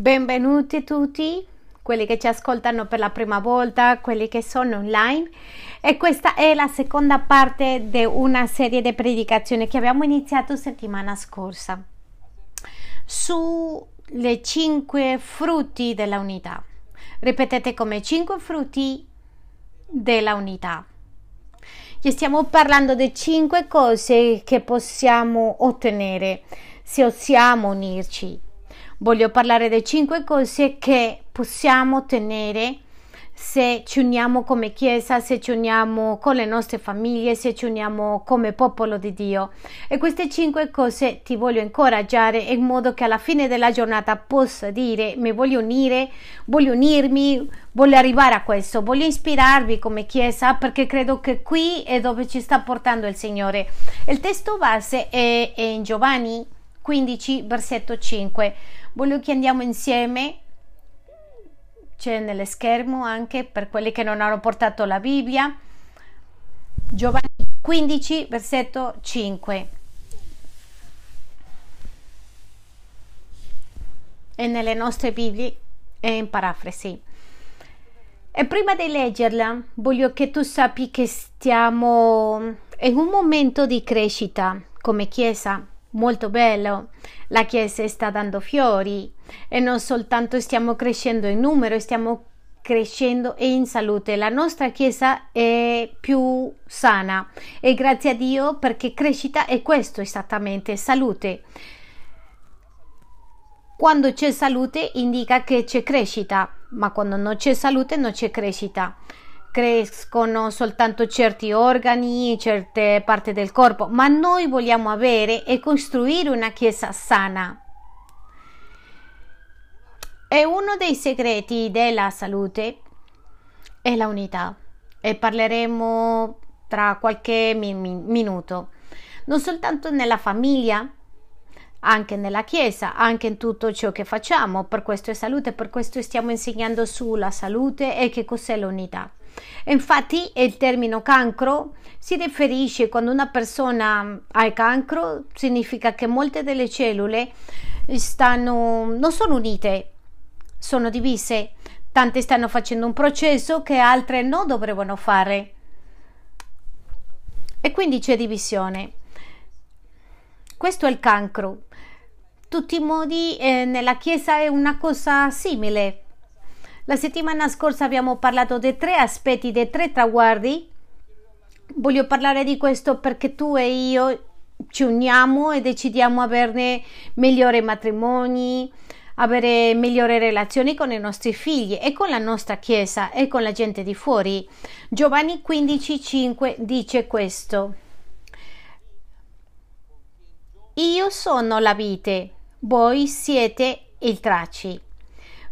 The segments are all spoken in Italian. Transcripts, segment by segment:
Benvenuti tutti, quelli che ci ascoltano per la prima volta, quelli che sono online. E questa è la seconda parte di una serie di predicazioni che abbiamo iniziato settimana scorsa sulle cinque frutti della unità. Ripetete come cinque frutti della unità. E stiamo parlando di cinque cose che possiamo ottenere se osiamo unirci voglio parlare di cinque cose che possiamo ottenere se ci uniamo come Chiesa, se ci uniamo con le nostre famiglie, se ci uniamo come popolo di Dio. E queste cinque cose ti voglio incoraggiare in modo che alla fine della giornata possa dire mi voglio unire, voglio unirmi, voglio arrivare a questo, voglio ispirarvi come Chiesa perché credo che qui è dove ci sta portando il Signore. Il testo base è in Giovanni 15, versetto 5 voglio che andiamo insieme c'è nello schermo anche per quelli che non hanno portato la Bibbia. Giovanni 15 versetto 5 e nelle nostre Bibbie è in parafrasi. E prima di leggerla voglio che tu sappi che stiamo in un momento di crescita come Chiesa molto bello. La Chiesa sta dando fiori e non soltanto stiamo crescendo in numero, stiamo crescendo in salute. La nostra Chiesa è più sana e grazie a Dio perché crescita è questo esattamente, salute. Quando c'è salute indica che c'è crescita, ma quando non c'è salute non c'è crescita crescono soltanto certi organi, certe parti del corpo, ma noi vogliamo avere e costruire una chiesa sana. E uno dei segreti della salute è la unità e parleremo tra qualche min- minuto, non soltanto nella famiglia, anche nella Chiesa, anche in tutto ciò che facciamo. Per questo è salute, per questo stiamo insegnando sulla salute e che cos'è l'unità. Infatti il termine cancro si riferisce quando una persona ha cancro, significa che molte delle cellule stanno, non sono unite, sono divise. Tante stanno facendo un processo che altre non dovrebbero fare. E quindi c'è divisione. Questo è il cancro. Tutti i modi eh, nella Chiesa è una cosa simile la settimana scorsa abbiamo parlato di tre aspetti, dei tre traguardi. Voglio parlare di questo perché tu e io ci uniamo e decidiamo averne migliori matrimoni, avere migliori relazioni con i nostri figli e con la nostra chiesa e con la gente di fuori. Giovanni 15:5 dice questo. Io sono la vite, voi siete il tracci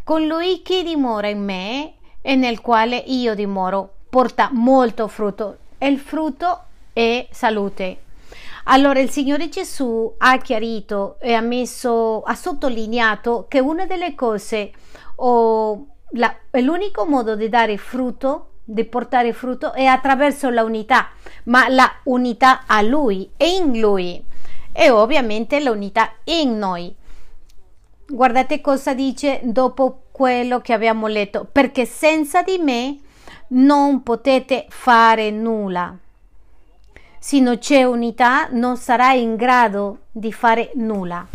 colui che dimora in me e nel quale io dimoro porta molto frutto e il frutto è salute. Allora il Signore Gesù ha chiarito e ha messo, ha sottolineato che una delle cose o la, l'unico modo di dare frutto, di portare frutto è attraverso la unità, ma la unità a Lui e in Lui e ovviamente l'unità in noi. Guardate cosa dice dopo quello che abbiamo letto, perché senza di me non potete fare nulla. Se non c'è unità non sarai in grado di fare nulla.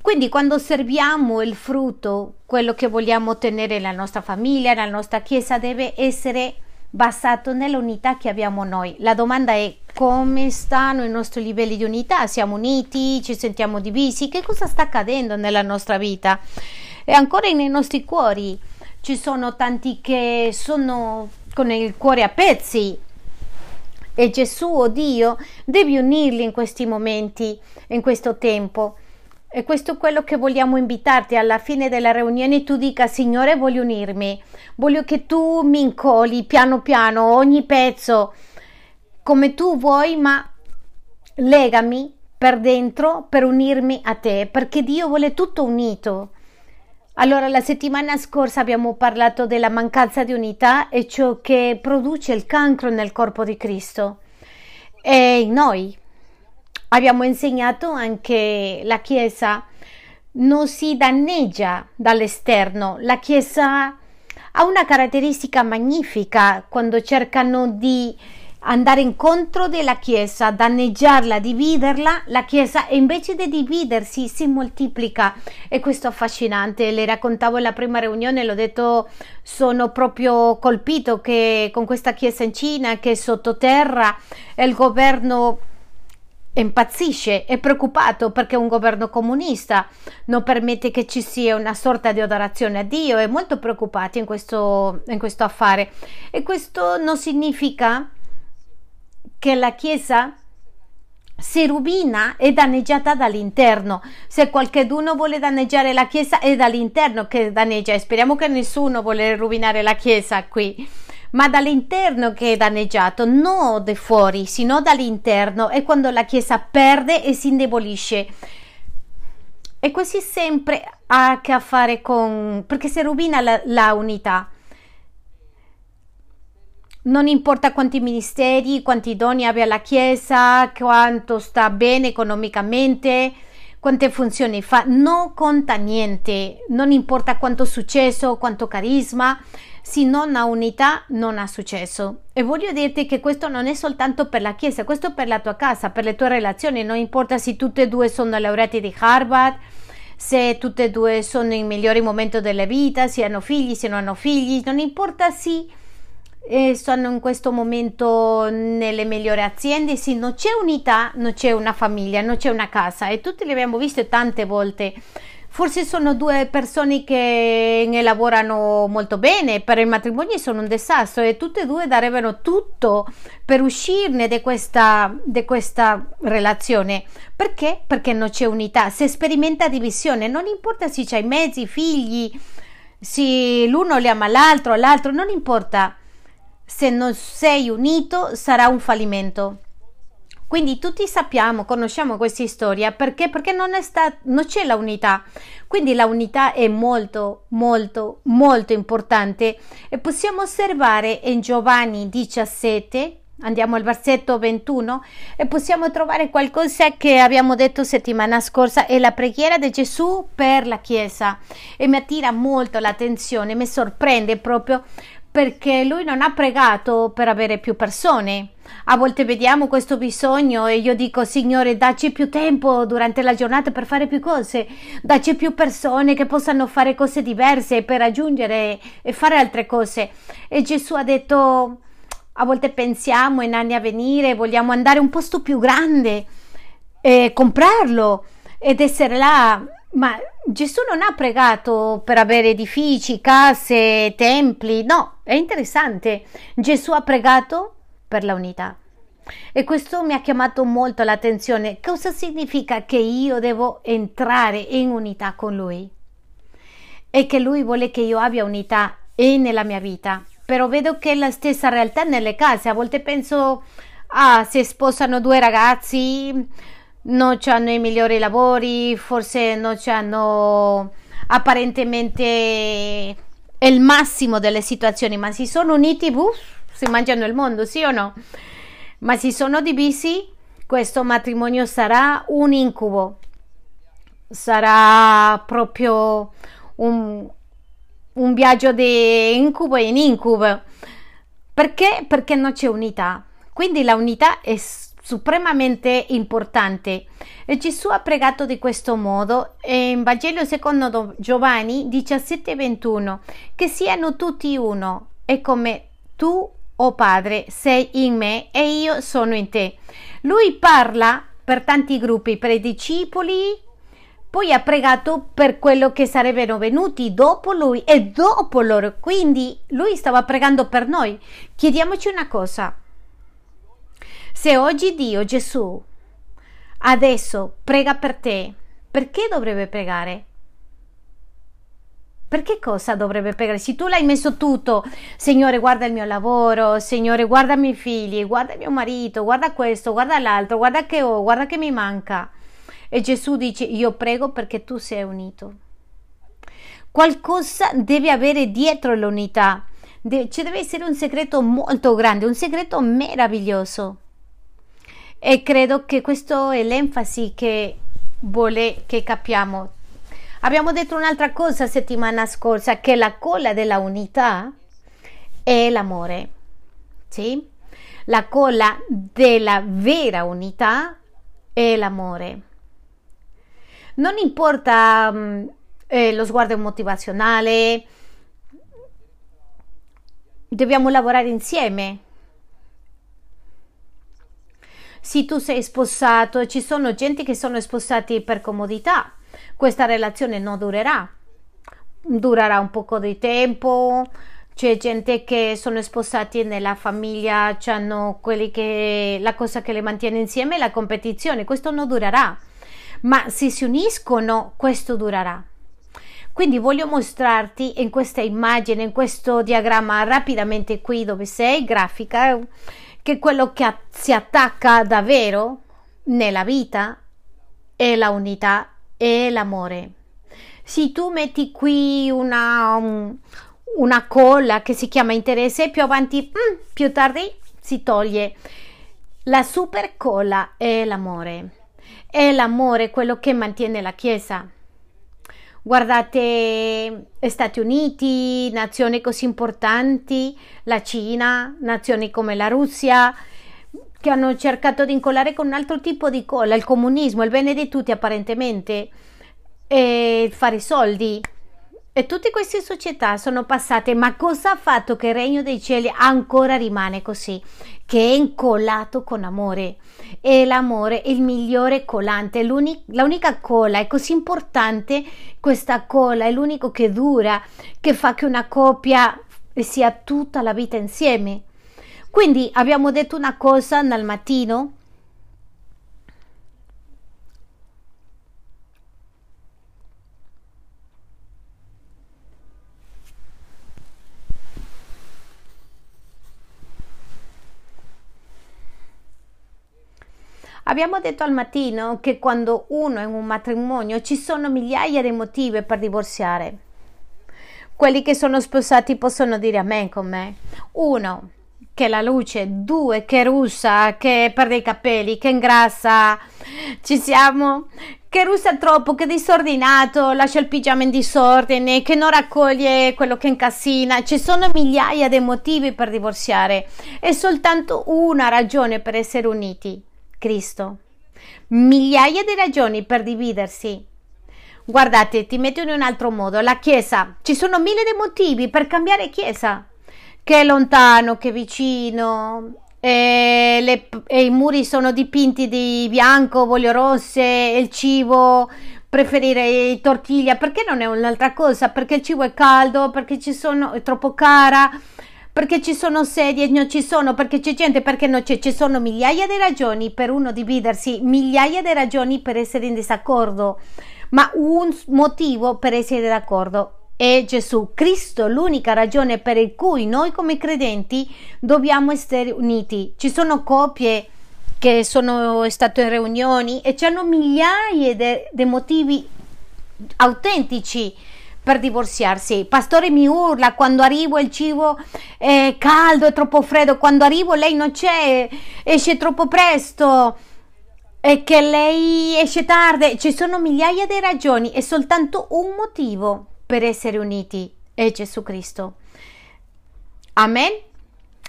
Quindi quando osserviamo il frutto, quello che vogliamo ottenere nella nostra famiglia, nella nostra chiesa, deve essere basato nell'unità che abbiamo noi. La domanda è come stanno i nostri livelli di unità? Siamo uniti? Ci sentiamo divisi? Che cosa sta accadendo nella nostra vita? E ancora nei nostri cuori ci sono tanti che sono con il cuore a pezzi. E Gesù oh Dio devi unirli in questi momenti, in questo tempo. E questo è quello che vogliamo invitarti alla fine della riunione. Tu dica, Signore, voglio unirmi, voglio che tu mi incoli piano piano ogni pezzo come tu vuoi, ma legami per dentro per unirmi a te, perché Dio vuole tutto unito. Allora, la settimana scorsa abbiamo parlato della mancanza di unità e ciò che produce il cancro nel corpo di Cristo. E noi abbiamo insegnato anche la Chiesa non si danneggia dall'esterno. La Chiesa ha una caratteristica magnifica quando cercano di andare incontro della Chiesa, danneggiarla, dividerla, la Chiesa invece di dividersi si moltiplica e questo è affascinante. Le raccontavo alla prima riunione, l'ho detto, sono proprio colpito che con questa Chiesa in Cina che è sottoterra il governo impazzisce, è preoccupato perché un governo comunista non permette che ci sia una sorta di adorazione a Dio, è molto preoccupato in questo, in questo affare e questo non significa che la Chiesa si rovina è danneggiata dall'interno. Se qualcuno vuole danneggiare la Chiesa è dall'interno che danneggia e speriamo che nessuno vuole rovinare la Chiesa qui. Ma dall'interno che è danneggiato, non da fuori, sino dall'interno, è quando la Chiesa perde e si indebolisce. E quasi sempre ha a che fare con... perché si rovina la, la unità non importa quanti ministeri, quanti doni abbia la Chiesa, quanto sta bene economicamente, quante funzioni fa, non conta niente, non importa quanto successo, quanto carisma, se non ha unità non ha successo. E voglio dirti che questo non è soltanto per la Chiesa, questo è per la tua casa, per le tue relazioni, non importa se tutte e due sono laureati di Harvard, se tutte e due sono in migliori momenti della vita, se hanno figli, se non hanno figli, non importa se e sono in questo momento nelle migliori aziende. Sì, non c'è unità, non c'è una famiglia, non c'è una casa e tutti le abbiamo viste tante volte. Forse sono due persone che ne lavorano molto bene, per il matrimonio sono un disastro e tutte e due darebbero tutto per uscirne da questa, di questa relazione. Perché? Perché non c'è unità, si sperimenta divisione, non importa se c'hai mezzi, figli, se l'uno li ama l'altro, l'altro, non importa se non sei unito sarà un fallimento. Quindi tutti sappiamo, conosciamo questa storia perché? Perché non, sta, non c'è la unità. Quindi la unità è molto, molto, molto importante e possiamo osservare in Giovanni 17, andiamo al versetto 21 e possiamo trovare qualcosa che abbiamo detto settimana scorsa, è la preghiera di Gesù per la Chiesa e mi attira molto l'attenzione, mi sorprende proprio perché lui non ha pregato per avere più persone. A volte vediamo questo bisogno e io dico, Signore, dacci più tempo durante la giornata per fare più cose, dacci più persone che possano fare cose diverse per raggiungere e fare altre cose. E Gesù ha detto, a volte pensiamo in anni a venire, vogliamo andare a un posto più grande e comprarlo ed essere là ma Gesù non ha pregato per avere edifici, case, templi, no, è interessante. Gesù ha pregato per la unità. E questo mi ha chiamato molto l'attenzione. Cosa significa che io devo entrare in unità con Lui? E che Lui vuole che io abbia unità e nella mia vita. Però vedo che è la stessa realtà nelle case. A volte penso, ah, se sposano due ragazzi, non hanno i migliori lavori, forse non hanno apparentemente il massimo delle situazioni, ma si sono uniti, uff, si mangiano il mondo, sì o no? Ma si sono divisi, questo matrimonio sarà un incubo, sarà proprio un, un viaggio di incubo in incubo. Perché? Perché non c'è unità. Quindi la unità è supremamente importante. Gesù ha pregato di questo modo in Vangelo secondo Giovanni 17:21 che siano tutti uno e come tu, o oh Padre, sei in me e io sono in te. Lui parla per tanti gruppi, per i discepoli, poi ha pregato per quello che sarebbero venuti dopo lui e dopo loro. Quindi lui stava pregando per noi. Chiediamoci una cosa se oggi Dio, Gesù, adesso prega per te, perché dovrebbe pregare? Perché cosa dovrebbe pregare? Se tu l'hai messo tutto, Signore, guarda il mio lavoro, Signore, guarda i miei figli, guarda mio marito, guarda questo, guarda l'altro, guarda che ho, guarda che mi manca. E Gesù dice: Io prego perché tu sei unito. Qualcosa deve avere dietro l'unità. ci deve essere un segreto molto grande, un segreto meraviglioso. E credo che questo è l'enfasi che vuole che capiamo. Abbiamo detto un'altra cosa settimana scorsa, che la colla della unità è l'amore. Sì? La colla della vera unità è l'amore. Non importa um, eh, lo sguardo motivazionale, dobbiamo lavorare insieme. Se tu sei sposato, ci sono gente che sono sposati per comodità, questa relazione non durerà, durerà un poco di tempo. C'è gente che sono sposati nella famiglia, hanno quelli che la cosa che le mantiene insieme è la competizione, questo non durerà, ma se si uniscono, questo durerà. Quindi voglio mostrarti in questa immagine, in questo diagramma rapidamente qui dove sei, grafica, che quello che si attacca davvero nella vita è la unità e l'amore. Se tu metti qui una, um, una colla che si chiama interesse, più avanti, mm, più tardi si toglie. La super colla è l'amore. È l'amore quello che mantiene la Chiesa. Guardate Stati Uniti, nazioni così importanti, la Cina, nazioni come la Russia, che hanno cercato di incollare con un altro tipo di colla, il comunismo, il bene di tutti apparentemente, e fare soldi. E tutte queste società sono passate, ma cosa ha fatto che il regno dei cieli ancora rimane così? Che è incollato con amore e l'amore è il migliore collante, l'unica colla è così importante, questa colla è l'unico che dura, che fa che una coppia sia tutta la vita insieme. Quindi abbiamo detto una cosa nel mattino Abbiamo detto al mattino che quando uno è in un matrimonio ci sono migliaia di motivi per divorziare. Quelli che sono sposati possono dire amen con me. Uno, che la luce, due, che russa, che perde i capelli, che ingrassa. Ci siamo? Che russa troppo, che disordinato, lascia il pigiama in disordine, che non raccoglie quello che incassina. Ci sono migliaia di motivi per divorziare. È soltanto una ragione per essere uniti. Cristo. Migliaia di ragioni per dividersi. Guardate, ti metto in un altro modo. La Chiesa. Ci sono mille motivi per cambiare Chiesa. Che è lontano, che è vicino. E, le, e i muri sono dipinti di bianco, voglio rosse, il cibo preferire tortiglia perché non è un'altra cosa perché il cibo è caldo perché sono è troppo cara perché ci sono sedie non ci sono, perché c'è gente, perché non c'è, ci sono migliaia di ragioni per uno dividersi, migliaia di ragioni per essere in disaccordo, ma un motivo per essere d'accordo è Gesù Cristo, l'unica ragione per cui noi come credenti dobbiamo essere uniti. Ci sono coppie che sono state in riunioni e hanno migliaia di motivi autentici per divorziarsi. Pastore mi urla quando arrivo il cibo è caldo, è troppo freddo, quando arrivo lei non c'è, esce troppo presto e che lei esce tardi. Ci sono migliaia di ragioni e soltanto un motivo per essere uniti è Gesù Cristo. Amen.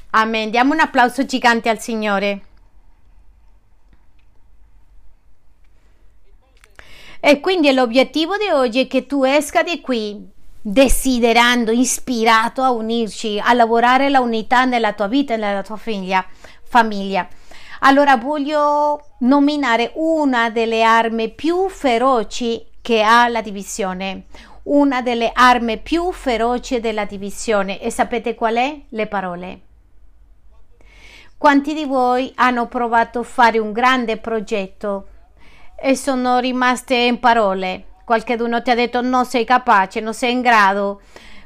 Amen. Diamo un applauso gigante al Signore. E quindi l'obiettivo di oggi è che tu esca di qui desiderando, ispirato a unirci, a lavorare la unità nella tua vita e nella tua figlia, famiglia. Allora voglio nominare una delle armi più feroci che ha la divisione, una delle armi più feroci della divisione e sapete qual è? Le parole. Quanti di voi hanno provato a fare un grande progetto e sono rimaste in parole. Qualcuno ti ha detto non sei capace, non sei in grado.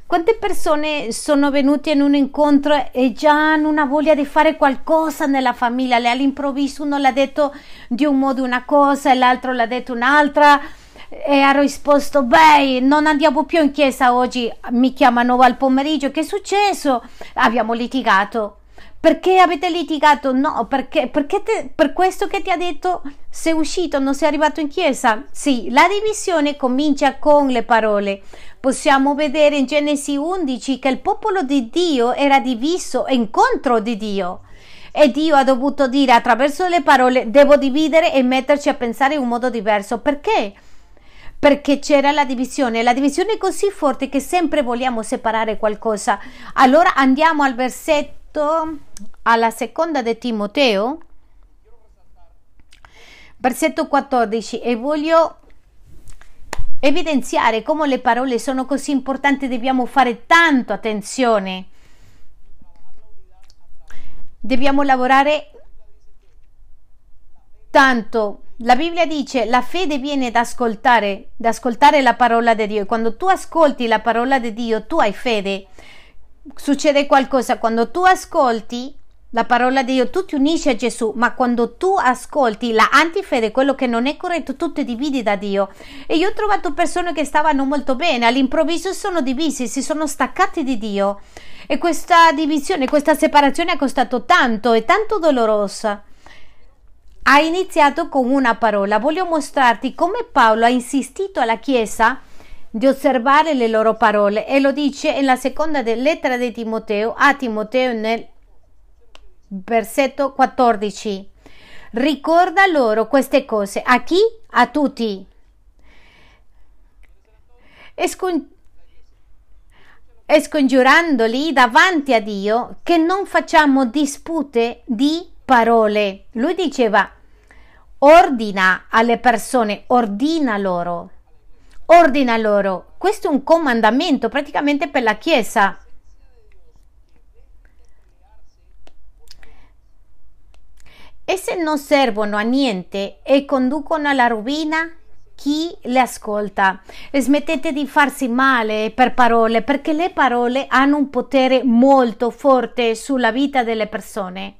Quante persone sono venute in un incontro e già hanno una voglia di fare qualcosa nella famiglia? Le all'improvviso uno l'ha detto di un modo una cosa e l'altro l'ha detto un'altra e ha risposto beh non andiamo più in chiesa oggi mi chiamano al pomeriggio che è successo abbiamo litigato perché avete litigato? No, perché, perché te, per questo che ti ha detto sei uscito, non sei arrivato in chiesa. Sì, la divisione comincia con le parole. Possiamo vedere in Genesi 11 che il popolo di Dio era diviso in contro di Dio. E Dio ha dovuto dire attraverso le parole devo dividere e metterci a pensare in un modo diverso. Perché? Perché c'era la divisione. La divisione è così forte che sempre vogliamo separare qualcosa. Allora andiamo al versetto alla seconda di Timoteo, versetto 14, e voglio evidenziare come le parole sono così importanti, dobbiamo fare tanto attenzione. Dobbiamo lavorare tanto. La Bibbia dice la fede viene da ascoltare, da ascoltare la parola di Dio. E quando tu ascolti la parola di Dio, tu hai fede succede qualcosa quando tu ascolti la parola di Dio, tu ti unisci a Gesù, ma quando tu ascolti la antifede, quello che non è corretto, tu ti dividi da Dio. E io ho trovato persone che stavano molto bene, all'improvviso sono divisi, si sono staccati di Dio. E questa divisione, questa separazione ha costato tanto e tanto dolorosa. Ha iniziato con una parola. Voglio mostrarti come Paolo ha insistito alla Chiesa di osservare le loro parole e lo dice nella seconda lettera di Timoteo a Timoteo nel versetto 14. Ricorda loro queste cose. A chi? A tutti. E, scon- scongiurandoli davanti a Dio che non facciamo dispute di parole. Lui diceva ordina alle persone, ordina loro ordina loro. Questo è un comandamento praticamente per la Chiesa. E se non servono a niente e conducono alla rovina, chi le ascolta? E smettete di farsi male per parole, perché le parole hanno un potere molto forte sulla vita delle persone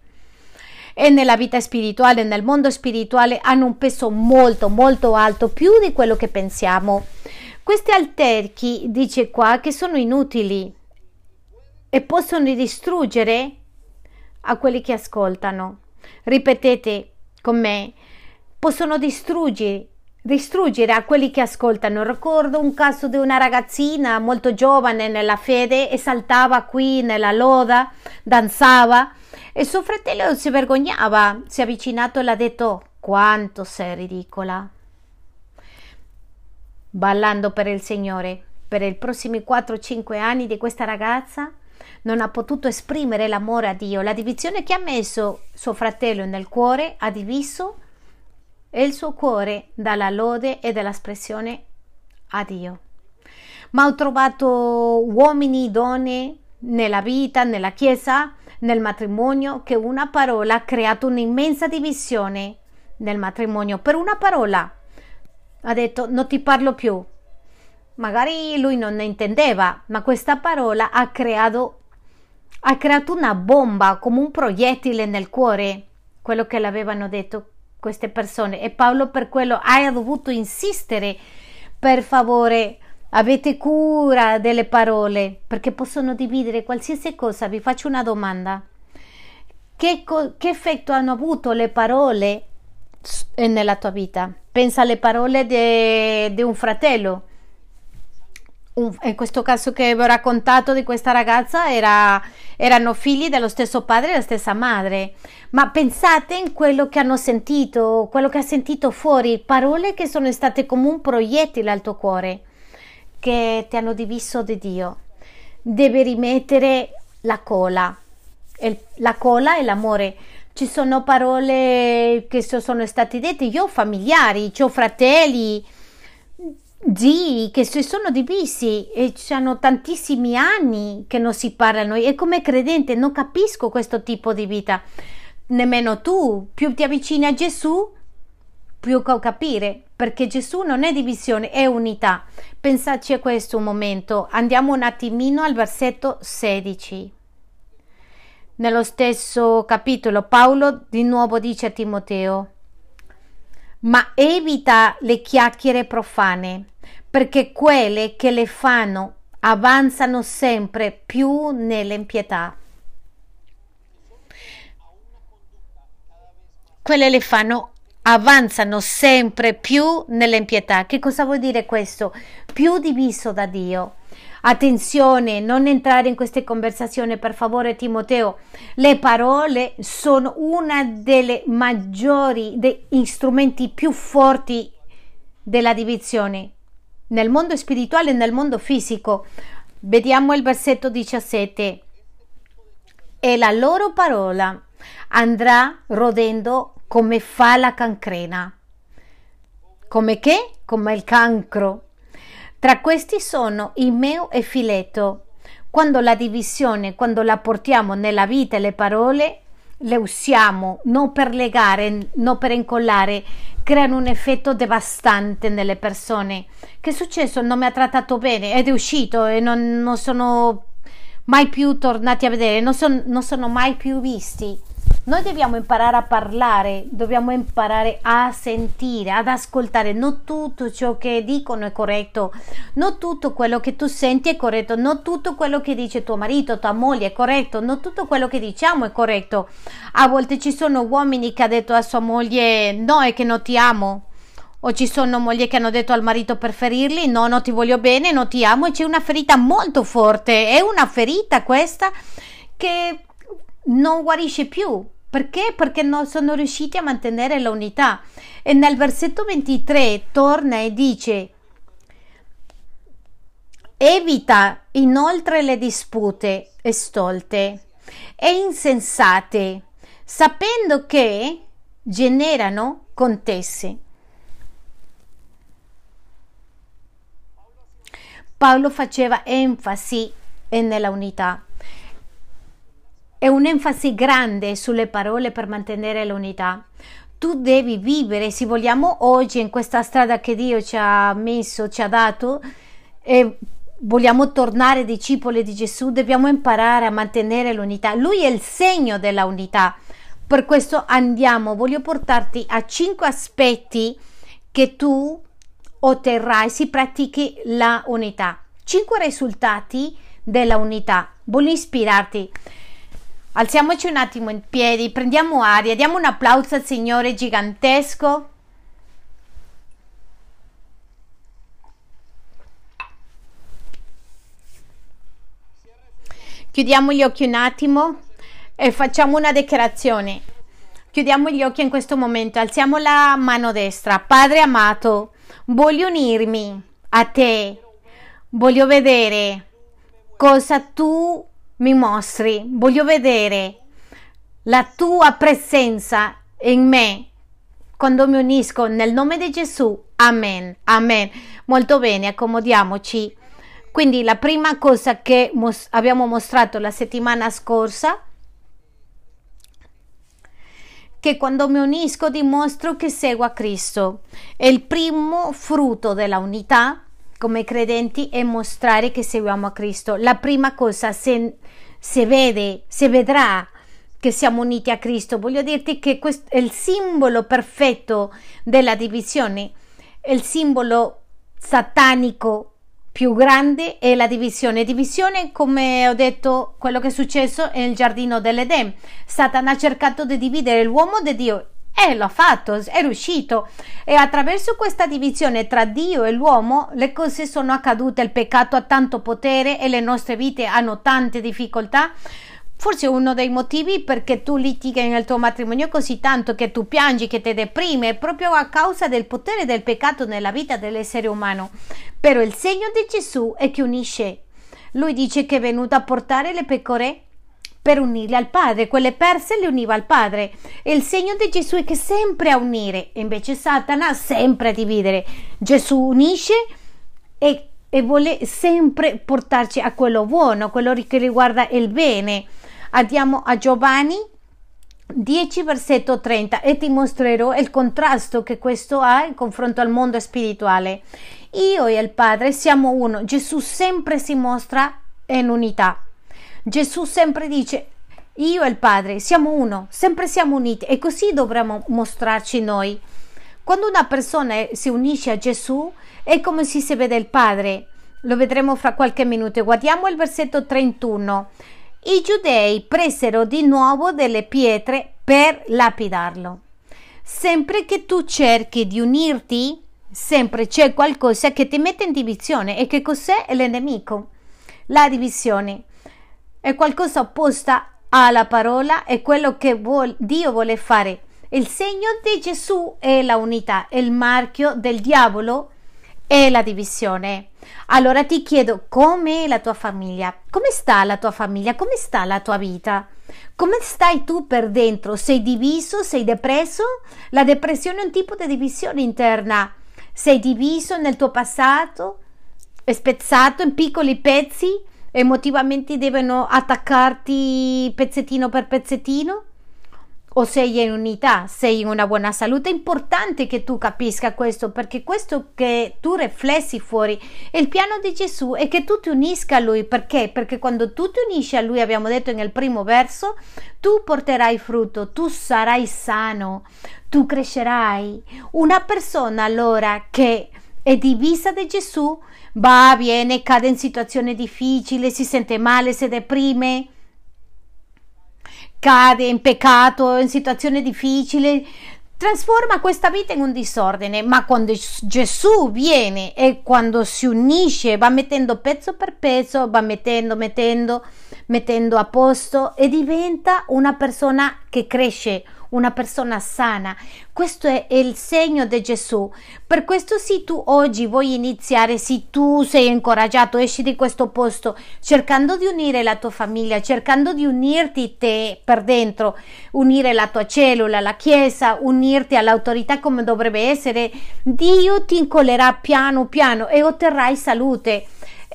e nella vita spirituale, nel mondo spirituale, hanno un peso molto, molto alto, più di quello che pensiamo. Questi alterchi, dice qua, che sono inutili e possono distruggere a quelli che ascoltano. Ripetete con me, possono distruggere distruggere a quelli che ascoltano. Ricordo un caso di una ragazzina molto giovane nella fede e saltava qui nella loda, danzava e suo fratello si vergognava, si è avvicinato e le ha detto quanto sei ridicola. Ballando per il Signore, per i prossimi 4-5 anni di questa ragazza, non ha potuto esprimere l'amore a Dio. La divisione che ha messo suo fratello nel cuore ha diviso il suo cuore dalla lode e dall'espressione a Dio. Ma ho trovato uomini, donne nella vita, nella chiesa, nel matrimonio, che una parola ha creato un'immensa divisione nel matrimonio. Per una parola ha detto non ti parlo più. Magari lui non ne intendeva, ma questa parola ha creato, ha creato una bomba come un proiettile nel cuore, quello che l'avevano detto queste persone. E Paolo per quello ha dovuto insistere, per favore, Avete cura delle parole perché possono dividere qualsiasi cosa. Vi faccio una domanda. Che, che effetto hanno avuto le parole nella tua vita? Pensa alle parole di un fratello. Un, in questo caso che vi ho raccontato di questa ragazza era, erano figli dello stesso padre e della stessa madre. Ma pensate in quello che hanno sentito, quello che ha sentito fuori, parole che sono state come un proiettile al tuo cuore che ti hanno diviso di Dio. Devi rimettere la cola. Il, la cola è l'amore. Ci sono parole che sono state dette. Io ho familiari, ho fratelli, zii che si sono divisi e sono tantissimi anni che non si parlano. E come credente non capisco questo tipo di vita. Nemmeno tu. Più ti avvicini a Gesù, più capire perché Gesù non è divisione, è unità. Pensateci a questo un momento. Andiamo un attimino al versetto 16. Nello stesso capitolo Paolo di nuovo dice a Timoteo, ma evita le chiacchiere profane, perché quelle che le fanno avanzano sempre più nell'impietà. quelle le fanno avanzano sempre più nell'impietà. Che cosa vuol dire questo? Più diviso da Dio. Attenzione, non entrare in queste conversazioni, per favore, Timoteo. Le parole sono una delle maggiori dei strumenti più forti della divisione nel mondo spirituale e nel mondo fisico. Vediamo il versetto 17. E la loro parola andrà rodendo come fa la cancrena. Come che? Come il cancro. Tra questi sono Imeo e Fileto. Quando la divisione, quando la portiamo nella vita e le parole, le usiamo non per legare, non per incollare, creano un effetto devastante nelle persone. Che è successo? Non mi ha trattato bene ed è uscito e non, non sono mai più tornati a vedere, non, son, non sono mai più visti. Noi dobbiamo imparare a parlare, dobbiamo imparare a sentire, ad ascoltare. Non tutto ciò che dicono è corretto, non tutto quello che tu senti è corretto, non tutto quello che dice tuo marito, tua moglie è corretto, non tutto quello che diciamo è corretto. A volte ci sono uomini che hanno detto a sua moglie no, è che non ti amo. O ci sono mogli che hanno detto al marito per ferirli no, non ti voglio bene, non ti amo e c'è una ferita molto forte. È una ferita questa che non guarisce più perché? Perché non sono riusciti a mantenere l'unità. E nel versetto 23 torna e dice Evita inoltre le dispute stolte e insensate, sapendo che generano contesse. Paolo faceva enfasi nella unità è un'enfasi grande sulle parole per mantenere l'unità. Tu devi vivere, se vogliamo oggi in questa strada che Dio ci ha messo, ci ha dato, e vogliamo tornare discepoli di Gesù, dobbiamo imparare a mantenere l'unità. Lui è il segno della unità. Per questo andiamo, voglio portarti a cinque aspetti che tu otterrai se pratichi la unità. Cinque risultati della unità. Voglio ispirarti. Alziamoci un attimo in piedi, prendiamo aria, diamo un applauso al Signore gigantesco. Chiudiamo gli occhi un attimo e facciamo una dichiarazione. Chiudiamo gli occhi in questo momento, alziamo la mano destra. Padre amato, voglio unirmi a te, voglio vedere cosa tu mi mostri, voglio vedere la tua presenza in me quando mi unisco nel nome di Gesù. Amen. Amen. Molto bene, accomodiamoci. Quindi la prima cosa che mos- abbiamo mostrato la settimana scorsa che quando mi unisco dimostro che seguo a Cristo. È il primo frutto della unità come credenti è mostrare che seguiamo a Cristo. La prima cosa, se, se vede, se vedrà che siamo uniti a Cristo, voglio dirti che questo è il simbolo perfetto della divisione, è il simbolo satanico più grande è la divisione. Divisione, come ho detto, quello che è successo nel giardino dell'Eden. Satana ha cercato di dividere l'uomo da Dio e l'ha fatto, è riuscito. E attraverso questa divisione tra Dio e l'uomo le cose sono accadute, il peccato ha tanto potere e le nostre vite hanno tante difficoltà. Forse uno dei motivi perché tu litighi nel tuo matrimonio così tanto che tu piangi, che ti deprime, è proprio a causa del potere del peccato nella vita dell'essere umano. Però il segno di Gesù è che unisce. Lui dice che è venuto a portare le pecore per unirle al Padre, quelle perse le univa al Padre. E il segno di Gesù è che sempre a unire, invece Satana sempre a dividere. Gesù unisce e, e vuole sempre portarci a quello buono, quello che riguarda il bene. Andiamo a Giovanni 10 versetto 30 e ti mostrerò il contrasto che questo ha in confronto al mondo spirituale. Io e il Padre siamo uno, Gesù sempre si mostra in unità. Gesù sempre dice io e il Padre siamo uno, sempre siamo uniti e così dovremmo mostrarci noi. Quando una persona si unisce a Gesù è come se si vede il Padre. Lo vedremo fra qualche minuto. Guardiamo il versetto 31. I giudei presero di nuovo delle pietre per lapidarlo. sempre che tu cerchi di unirti, sempre c'è qualcosa che ti mette in divisione. E che cos'è l'enemico? La divisione è qualcosa opposta alla parola, è quello che vuol, Dio vuole fare. Il segno di Gesù è la unità, il marchio del diavolo è la divisione. Allora ti chiedo com'è la tua famiglia? Come sta la tua famiglia? Come sta la tua vita? Come stai tu per dentro? Sei diviso? Sei depresso? La depressione è un tipo di divisione interna. Sei diviso nel tuo passato? È spezzato in piccoli pezzi? Emotivamente devono attaccarti pezzettino per pezzettino? o sei in unità, sei in una buona salute. È importante che tu capisca questo perché questo che tu riflessi fuori è il piano di Gesù e che tu ti unisca a Lui. Perché? Perché quando tu ti unisci a Lui, abbiamo detto nel primo verso, tu porterai frutto, tu sarai sano, tu crescerai. Una persona allora che è divisa da Gesù. Va, viene, cade in situazioni difficili, si sente male, si deprime. Cade in peccato, in situazioni difficili, trasforma questa vita in un disordine, ma quando Gesù viene e quando si unisce, va mettendo pezzo per pezzo, va mettendo, mettendo, mettendo a posto e diventa una persona che cresce, una persona sana. Questo è il segno di Gesù. Per questo se tu oggi vuoi iniziare, se tu sei incoraggiato, esci di questo posto cercando di unire la tua famiglia, cercando di unirti te per dentro, unire la tua cellula, la chiesa, unirti all'autorità come dovrebbe essere, Dio ti incollerà piano piano e otterrai salute.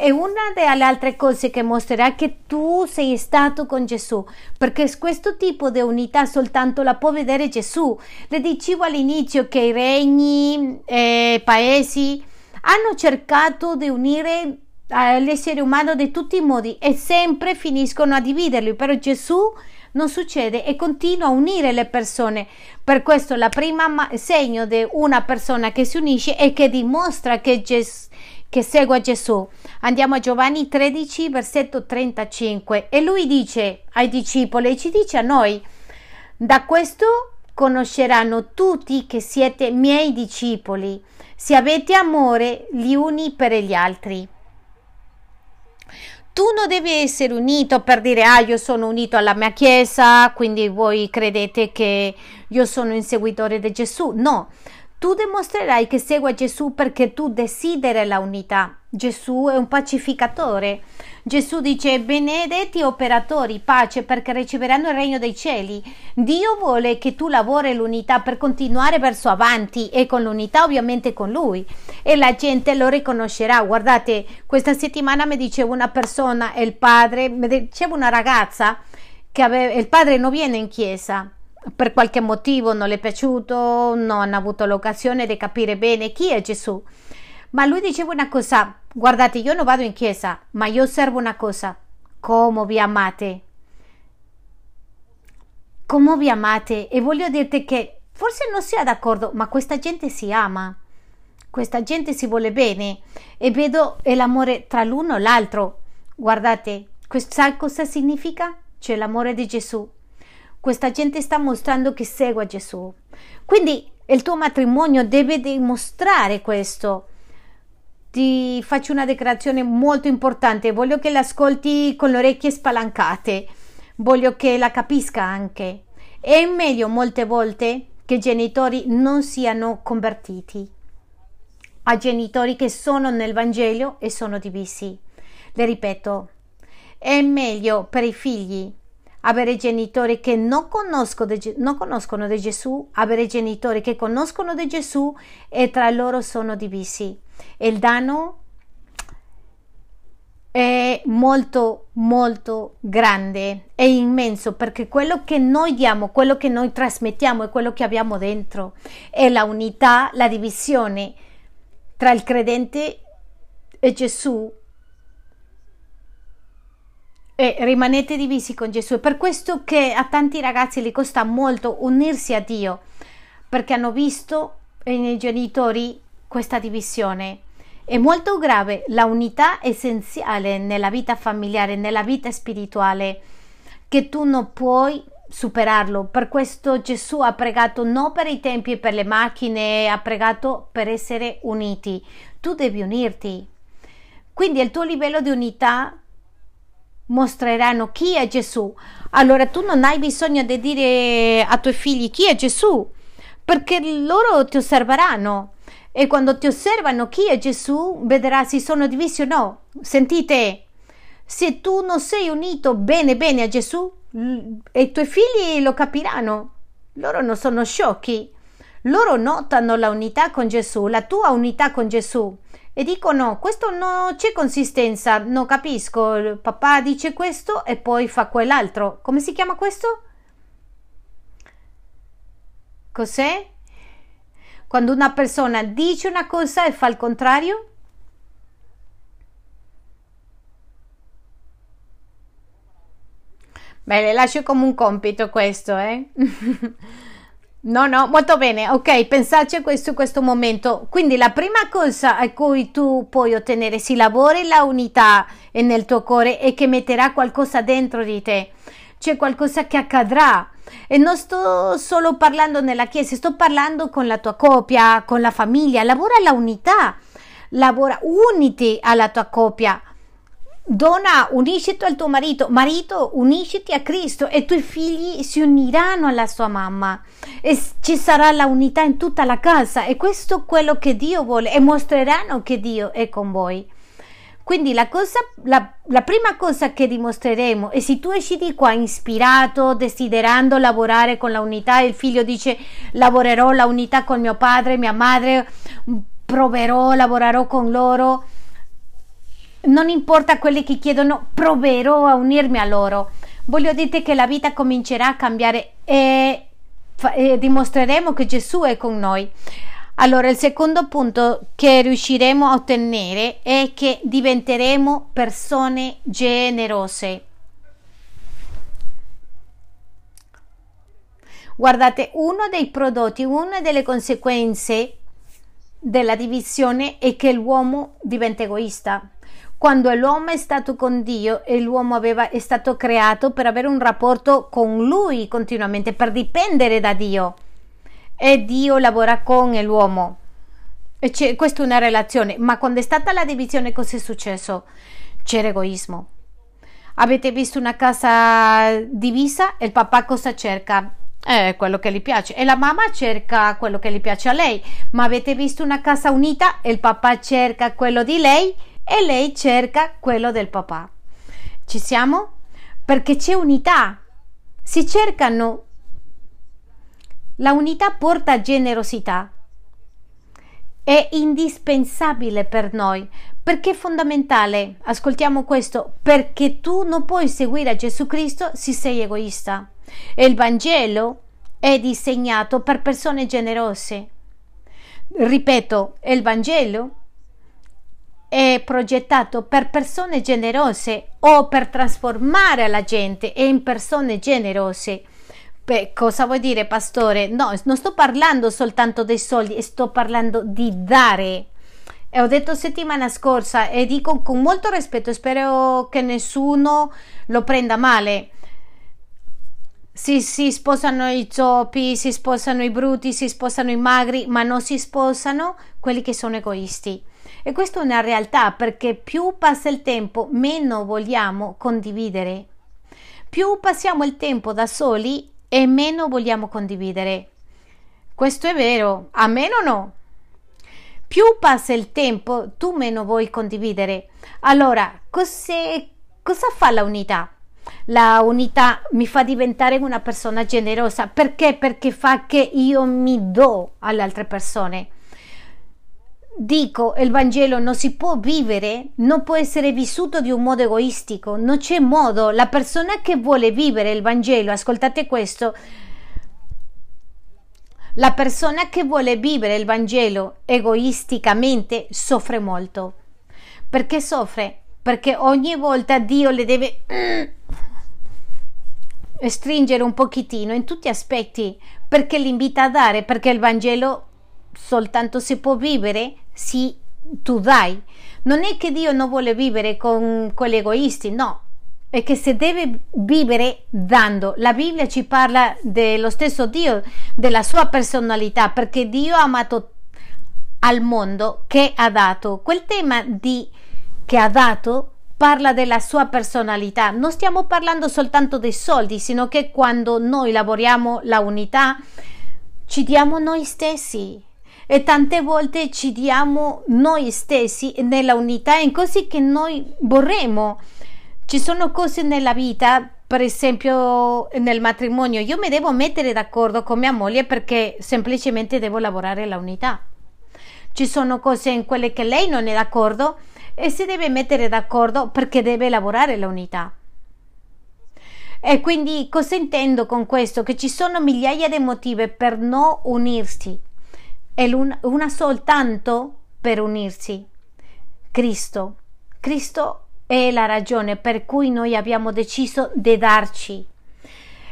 E una delle altre cose che mostrerà che tu sei stato con Gesù, perché questo tipo di unità soltanto la può vedere Gesù. Le dicevo all'inizio che i regni, eh, paesi hanno cercato di unire eh, l'essere umano di tutti i modi e sempre finiscono a dividerli, però Gesù non succede e continua a unire le persone. Per questo la prima segno di una persona che si unisce è che dimostra che, Ges- che segue Gesù. Andiamo a Giovanni 13, versetto 35 e lui dice ai discepoli ci dice a noi, da questo conosceranno tutti che siete miei discepoli, se avete amore gli uni per gli altri. Tu non devi essere unito per dire ah io sono unito alla mia chiesa, quindi voi credete che io sono un seguitore di Gesù. No, tu dimostrerai che segui Gesù perché tu desideri la unità. Gesù è un pacificatore. Gesù dice benedetti operatori, pace perché riceveranno il regno dei cieli. Dio vuole che tu lavori l'unità per continuare verso avanti e con l'unità ovviamente con lui e la gente lo riconoscerà. Guardate, questa settimana mi diceva una persona, il padre, mi diceva una ragazza che aveva, il padre non viene in chiesa per qualche motivo non le è piaciuto, non hanno avuto l'occasione di capire bene chi è Gesù. Ma lui diceva una cosa, guardate, io non vado in chiesa, ma io osservo una cosa, come vi amate. Come vi amate e voglio dirti che forse non sia d'accordo, ma questa gente si ama. Questa gente si vuole bene e vedo l'amore tra l'uno e l'altro. Guardate, sai cosa significa? C'è l'amore di Gesù questa gente sta mostrando che segue Gesù. Quindi il tuo matrimonio deve dimostrare questo. Ti faccio una dichiarazione molto importante, voglio che l'ascolti con le orecchie spalancate, voglio che la capisca anche. È meglio molte volte che i genitori non siano convertiti a genitori che sono nel Vangelo e sono divisi. Le ripeto, è meglio per i figli avere genitori che non, de, non conoscono di Gesù, avere genitori che conoscono di Gesù e tra loro sono divisi. Il danno è molto molto grande, è immenso perché quello che noi diamo, quello che noi trasmettiamo è quello che abbiamo dentro, è la unità, la divisione tra il credente e Gesù e rimanete divisi con Gesù. È per questo che a tanti ragazzi gli costa molto unirsi a Dio, perché hanno visto nei genitori questa divisione. È molto grave, la unità essenziale nella vita familiare, nella vita spirituale, che tu non puoi superarlo. Per questo Gesù ha pregato non per i tempi e per le macchine, ha pregato per essere uniti. Tu devi unirti. Quindi il tuo livello di unità mostreranno chi è Gesù. Allora tu non hai bisogno di dire ai tuoi figli chi è Gesù, perché loro ti osserveranno. E quando ti osservano chi è Gesù, vedrà se sono divisi o no. Sentite, se tu non sei unito bene bene a Gesù, i tuoi figli lo capiranno. Loro non sono sciocchi. Loro notano la unità con Gesù, la tua unità con Gesù e dicono questo non c'è consistenza, non capisco, il papà dice questo e poi fa quell'altro. Come si chiama questo? Cos'è? Quando una persona dice una cosa e fa il contrario? Beh, le lascio come un compito questo, eh? No, no, molto bene. Ok, a questo, questo momento. Quindi la prima cosa a cui tu puoi ottenere, si lavori la unità nel tuo cuore e che metterà qualcosa dentro di te. C'è qualcosa che accadrà. E non sto solo parlando nella chiesa, sto parlando con la tua coppia, con la famiglia. Lavora la unità. Lavora, uniti alla tua coppia Donna, unisciti al tuo marito, marito, unisciti a Cristo e i tuoi figli si uniranno alla sua mamma. E ci sarà la unità in tutta la casa. E questo è quello che Dio vuole e mostreranno che Dio è con voi. Quindi la, cosa, la, la prima cosa che dimostreremo è se tu esci di qua ispirato, desiderando lavorare con la unità, il figlio dice lavorerò la unità con mio padre, mia madre, proverò, lavorerò con loro non importa quelli che chiedono, proverò a unirmi a loro. Voglio dire che la vita comincerà a cambiare e, e dimostreremo che Gesù è con noi. Allora, il secondo punto che riusciremo a ottenere è che diventeremo persone generose. Guardate, uno dei prodotti, una delle conseguenze della divisione è che l'uomo diventa egoista. Quando l'uomo è stato con Dio e l'uomo aveva, è stato creato per avere un rapporto con Lui continuamente, per dipendere da Dio. E Dio lavora con l'uomo. E c'è, questa è una relazione. Ma quando è stata la divisione, cosa è successo? C'era egoismo. Avete visto una casa divisa? Il papà cosa cerca? Eh, quello che gli piace e la mamma cerca quello che gli piace a lei ma avete visto una casa unita il papà cerca quello di lei e lei cerca quello del papà. Ci siamo? Perché c'è unità. Si cercano. La unità porta generosità. È indispensabile per noi perché è fondamentale. Ascoltiamo questo. Perché tu non puoi seguire Gesù Cristo se sei egoista. E il Vangelo è disegnato per persone generose. Ripeto, il Vangelo è progettato per persone generose o per trasformare la gente in persone generose. Beh, cosa vuol dire, pastore? No, non sto parlando soltanto dei soldi, sto parlando di dare. E ho detto settimana scorsa e dico con molto rispetto, spero che nessuno lo prenda male. Si, si sposano i zoppi, si sposano i bruti, si sposano i magri, ma non si sposano quelli che sono egoisti. E questa è una realtà perché più passa il tempo, meno vogliamo condividere. Più passiamo il tempo da soli e meno vogliamo condividere. Questo è vero, a meno no. Più passa il tempo, tu meno vuoi condividere. Allora, cosa fa la unità? La unità mi fa diventare una persona generosa. Perché? Perché fa che io mi do alle altre persone dico il Vangelo non si può vivere, non può essere vissuto di un modo egoistico, non c'è modo. La persona che vuole vivere il Vangelo, ascoltate questo, la persona che vuole vivere il Vangelo egoisticamente soffre molto. Perché soffre? Perché ogni volta Dio le deve mm, stringere un pochettino in tutti gli aspetti, perché l'invita a dare, perché il Vangelo soltanto si può vivere se tu dai. Non è che Dio non vuole vivere con, con gli egoisti, no. e che si deve vivere dando. La Bibbia ci parla dello stesso Dio, della sua personalità, perché Dio ha amato al mondo che ha dato. Quel tema di che ha dato parla della sua personalità. Non stiamo parlando soltanto dei soldi, sino che quando noi lavoriamo la unità ci diamo noi stessi e tante volte ci diamo noi stessi nella unità in così che noi vorremmo. Ci sono cose nella vita, per esempio nel matrimonio, io mi devo mettere d'accordo con mia moglie perché semplicemente devo lavorare la unità. Ci sono cose in quelle che lei non è d'accordo e si deve mettere d'accordo perché deve lavorare la unità. E quindi cosa intendo con questo? Che ci sono migliaia di motivi per non unirsi e una soltanto per unirsi. Cristo. Cristo è la ragione per cui noi abbiamo deciso di darci.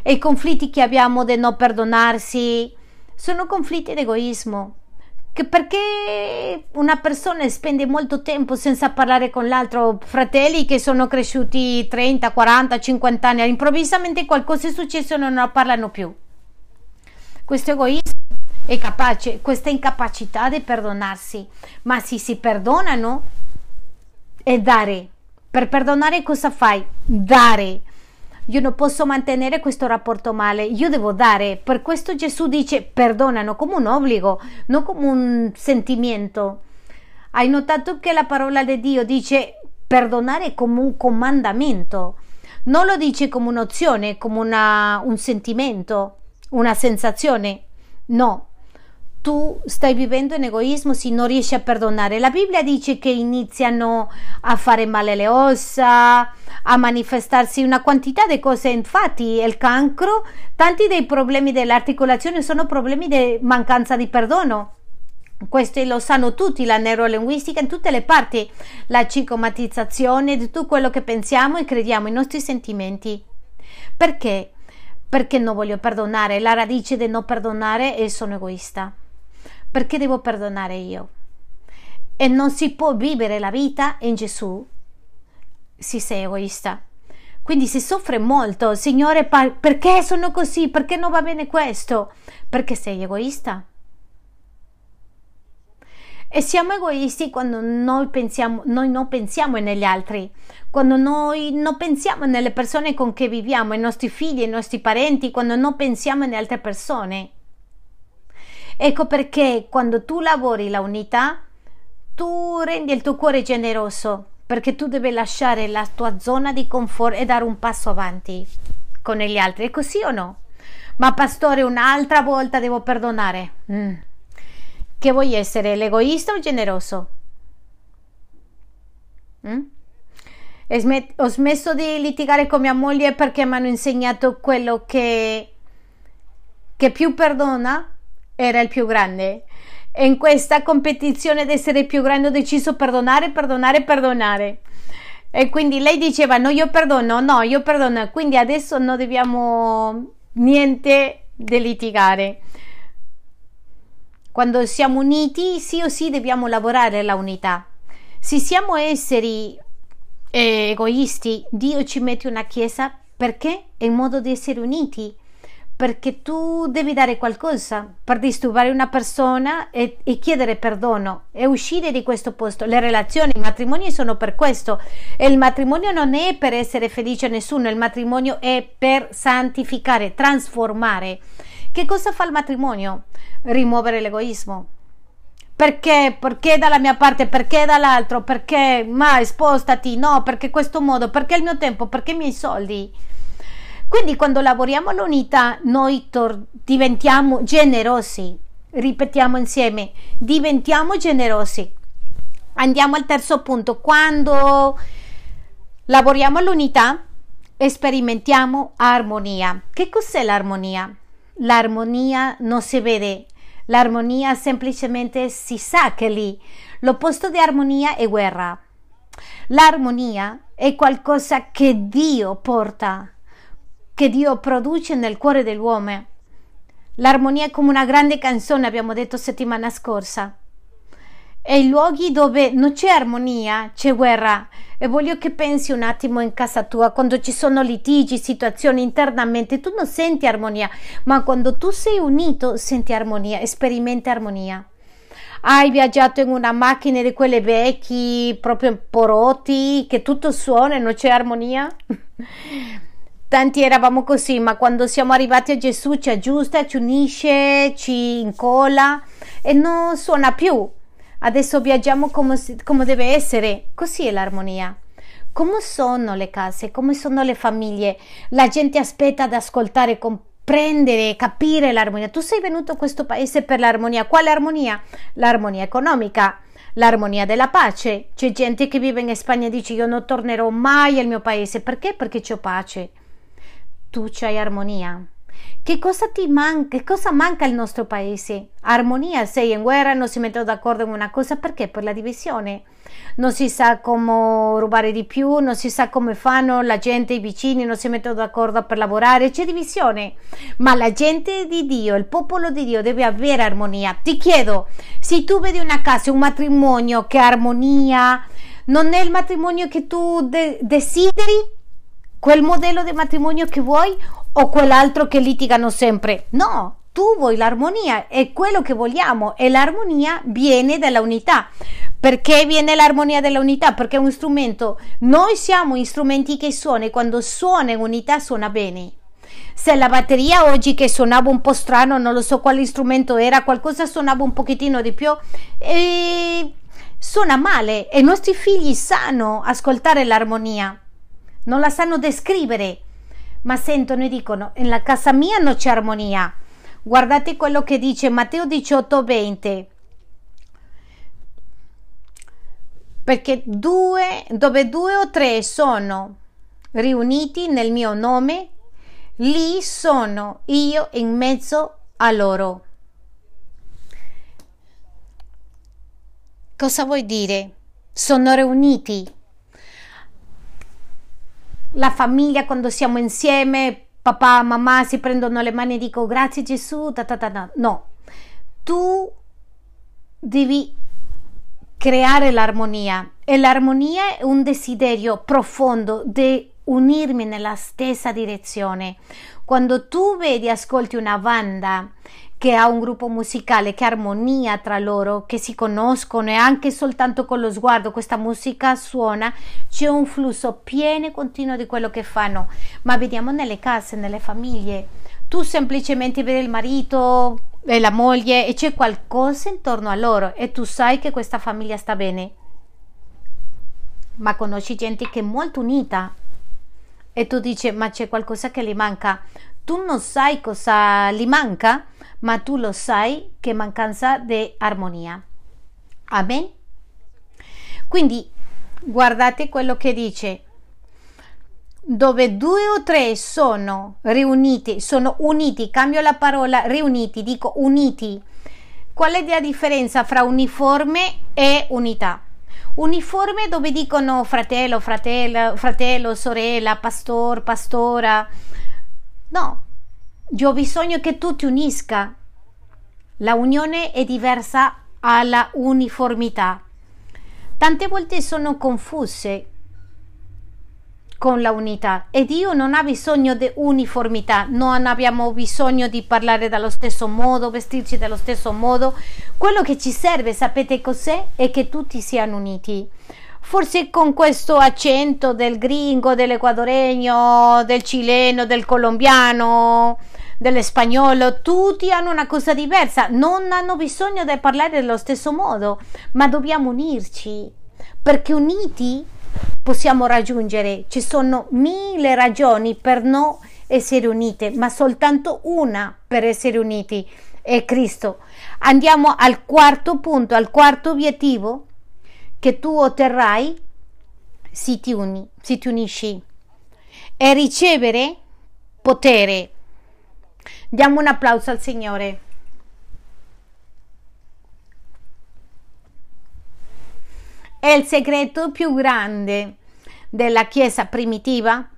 E i conflitti che abbiamo di non perdonarsi sono conflitti di egoismo che perché una persona spende molto tempo senza parlare con l'altro, fratelli che sono cresciuti 30, 40, 50 anni, improvvisamente qualcosa è successo e non parlano più. Questo egoismo è capace, questa incapacità di perdonarsi, ma se si perdonano è dare. Per perdonare cosa fai? Dare io non posso mantenere questo rapporto male, io devo dare. Per questo Gesù dice perdonano come un obbligo, non come un sentimento. Hai notato che la parola di Dio dice perdonare come un comandamento, non lo dice come un'opzione, come una, un sentimento, una sensazione. No, tu stai vivendo in egoismo se non riesci a perdonare. La Bibbia dice che iniziano a fare male le ossa, a manifestarsi una quantità di cose. Infatti, il cancro, tanti dei problemi dell'articolazione sono problemi di mancanza di perdono. Questo lo sanno tutti, la neurolinguistica in tutte le parti, la psicomatizzazione di tutto quello che pensiamo e crediamo, i nostri sentimenti. Perché? Perché non voglio perdonare, la radice del non perdonare è sono egoista perché devo perdonare io. E non si può vivere la vita in Gesù se sei egoista. Quindi si soffre molto, Signore, perché sono così? Perché non va bene questo? Perché sei egoista. E siamo egoisti quando noi, pensiamo, noi non pensiamo negli altri, quando noi non pensiamo nelle persone con cui viviamo, i nostri figli, i nostri parenti, quando non pensiamo in altre persone. Ecco perché quando tu lavori la unità, tu rendi il tuo cuore generoso, perché tu devi lasciare la tua zona di comfort e dare un passo avanti con gli altri. È così o no? Ma pastore, un'altra volta devo perdonare. Mm. Che vuoi essere, l'egoista o generoso? Mm? Ho smesso di litigare con mia moglie perché mi hanno insegnato quello che, che più perdona era il più grande. In questa competizione di essere più grande ho deciso perdonare, perdonare, perdonare. E quindi lei diceva no, io perdono, no, io perdono. Quindi adesso non dobbiamo niente di litigare. Quando siamo uniti, sì o sì dobbiamo lavorare la unità. Se siamo esseri eh, egoisti, Dio ci mette una chiesa perché? È in modo di essere uniti perché tu devi dare qualcosa per disturbare una persona e, e, chiedere perdono e uscire di questo posto. Le relazioni, i matrimoni sono per questo e il matrimonio non è per essere felice a nessuno, il matrimonio è per santificare, trasformare. Che cosa fa il matrimonio? Rimuovere l'egoismo. Perché? Perché dalla mia parte? Perché dall'altro? Perché? Ma spostati, no, perché questo modo? Perché il mio tempo? Perché i miei soldi? Quindi quando lavoriamo all'unità noi tor- diventiamo generosi. Ripetiamo insieme, diventiamo generosi. Andiamo al terzo punto. Quando lavoriamo all'unità sperimentiamo armonia. Che cos'è l'armonia? L'armonia non si vede, l'armonia semplicemente si sa che lì. L'opposto di armonia è guerra. L'armonia è qualcosa che Dio porta che Dio produce nel cuore dell'uomo. L'armonia è come una grande canzone, abbiamo detto settimana scorsa. e i luoghi dove non c'è armonia, c'è guerra. E voglio che pensi un attimo in casa tua, quando ci sono litigi, situazioni internamente, tu non senti armonia, ma quando tu sei unito senti armonia, sperimenti armonia. Hai viaggiato in una macchina di quelle vecchi, proprio porotti, che tutto suona e non c'è armonia? Tanti eravamo così, ma quando siamo arrivati a Gesù ci aggiusta, ci unisce, ci incolla e non suona più. Adesso viaggiamo come, come deve essere. Così è l'armonia. Come sono le case? Come sono le famiglie? La gente aspetta ad ascoltare, comprendere, capire l'armonia. Tu sei venuto a questo paese per l'armonia. Quale armonia? L'armonia economica, l'armonia della pace. C'è gente che vive in Spagna e dice io non tornerò mai al mio paese. Perché? Perché c'ho pace. Tu c'hai armonia. Che cosa ti manca? Che cosa manca al nostro paese? Armonia, sei in guerra, non si mettono d'accordo in una cosa perché? Per la divisione. Non si sa come rubare di più, non si sa come fanno la gente, i vicini, non si mettono d'accordo per lavorare, c'è divisione. Ma la gente di Dio, il popolo di Dio deve avere armonia. Ti chiedo, se tu vedi una casa, un matrimonio che armonia, non è il matrimonio che tu de- desideri? Quel modello di matrimonio che vuoi o quell'altro che litigano sempre. No, tu vuoi l'armonia, è quello che vogliamo e l'armonia viene dalla unità. Perché viene l'armonia della unità? Perché è un strumento, noi siamo strumenti che suonano e quando suona in unità suona bene. Se la batteria oggi che suonava un po' strano, non lo so quale strumento era, qualcosa suonava un pochettino di più, e suona male e i nostri figli sanno ascoltare l'armonia, non la sanno descrivere ma sentono e dicono nella casa mia non c'è armonia. Guardate quello che dice Matteo 18, 20. Perché due, dove due o tre sono riuniti nel mio nome, lì sono io in mezzo a loro. Cosa vuoi dire? Sono riuniti la famiglia quando siamo insieme, papà, mamma si prendono le mani e dico grazie Gesù, ta, ta, ta, no, tu devi creare l'armonia e l'armonia è un desiderio profondo di unirmi nella stessa direzione. Quando tu vedi, ascolti una banda che ha un gruppo musicale, che armonia tra loro, che si conoscono e anche soltanto con lo sguardo questa musica suona, c'è un flusso pieno e continuo di quello che fanno. Ma vediamo nelle case, nelle famiglie, tu semplicemente vedi il marito e la moglie e c'è qualcosa intorno a loro e tu sai che questa famiglia sta bene. Ma conosci gente che è molto unita e tu dici ma c'è qualcosa che gli manca. Tu non sai cosa gli manca ma tu lo sai che mancanza di armonia. Amen? Quindi guardate quello che dice. Dove due o tre sono riuniti, sono uniti, cambio la parola riuniti, dico uniti. Qual è la differenza fra uniforme e unità? Uniforme dove dicono fratello, fratello, fratello, sorella, pastor, pastora. No, io ho bisogno che tu ti unisca. La unione è diversa alla uniformità. Tante volte sono confuse con la unità e Dio non ha bisogno di uniformità, non abbiamo bisogno di parlare dallo stesso modo, vestirci dello stesso modo. Quello che ci serve, sapete cos'è? È che tutti siano uniti. Forse con questo accento del gringo, dell'equadoregno, del cileno, del colombiano, dell'espagnolo, tutti hanno una cosa diversa, non hanno bisogno di parlare dello stesso modo, ma dobbiamo unirci, perché uniti possiamo raggiungere, ci sono mille ragioni per non essere unite, ma soltanto una per essere uniti, è Cristo. Andiamo al quarto punto, al quarto obiettivo che tu otterrai se ti, uni, se ti unisci, è ricevere potere Diamo un applauso al Signore. È il segreto più grande della Chiesa primitiva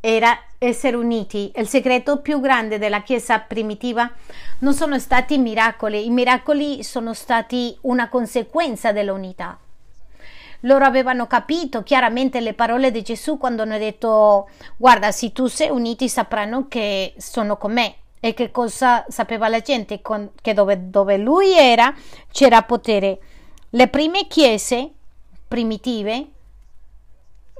era essere uniti. Il segreto più grande della Chiesa primitiva non sono stati i miracoli, i miracoli sono stati una conseguenza dell'unità. Loro avevano capito chiaramente le parole di Gesù quando hanno detto guarda se tu sei uniti sapranno che sono con me. E che cosa sapeva la gente? Con, che dove, dove lui era c'era potere. Le prime chiese primitive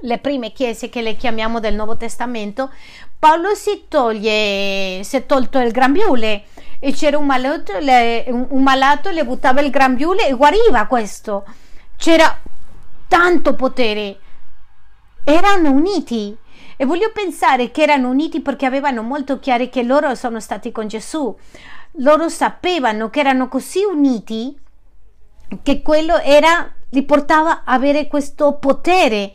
le prime chiese che le chiamiamo del Nuovo Testamento, Paolo si toglie, si è tolto il grembiule e c'era un malato, le, un malato, le buttava il grembiule e guariva questo. C'era tanto potere. Erano uniti. E voglio pensare che erano uniti perché avevano molto chiaro che loro sono stati con Gesù. Loro sapevano che erano così uniti che quello era, li portava a avere questo potere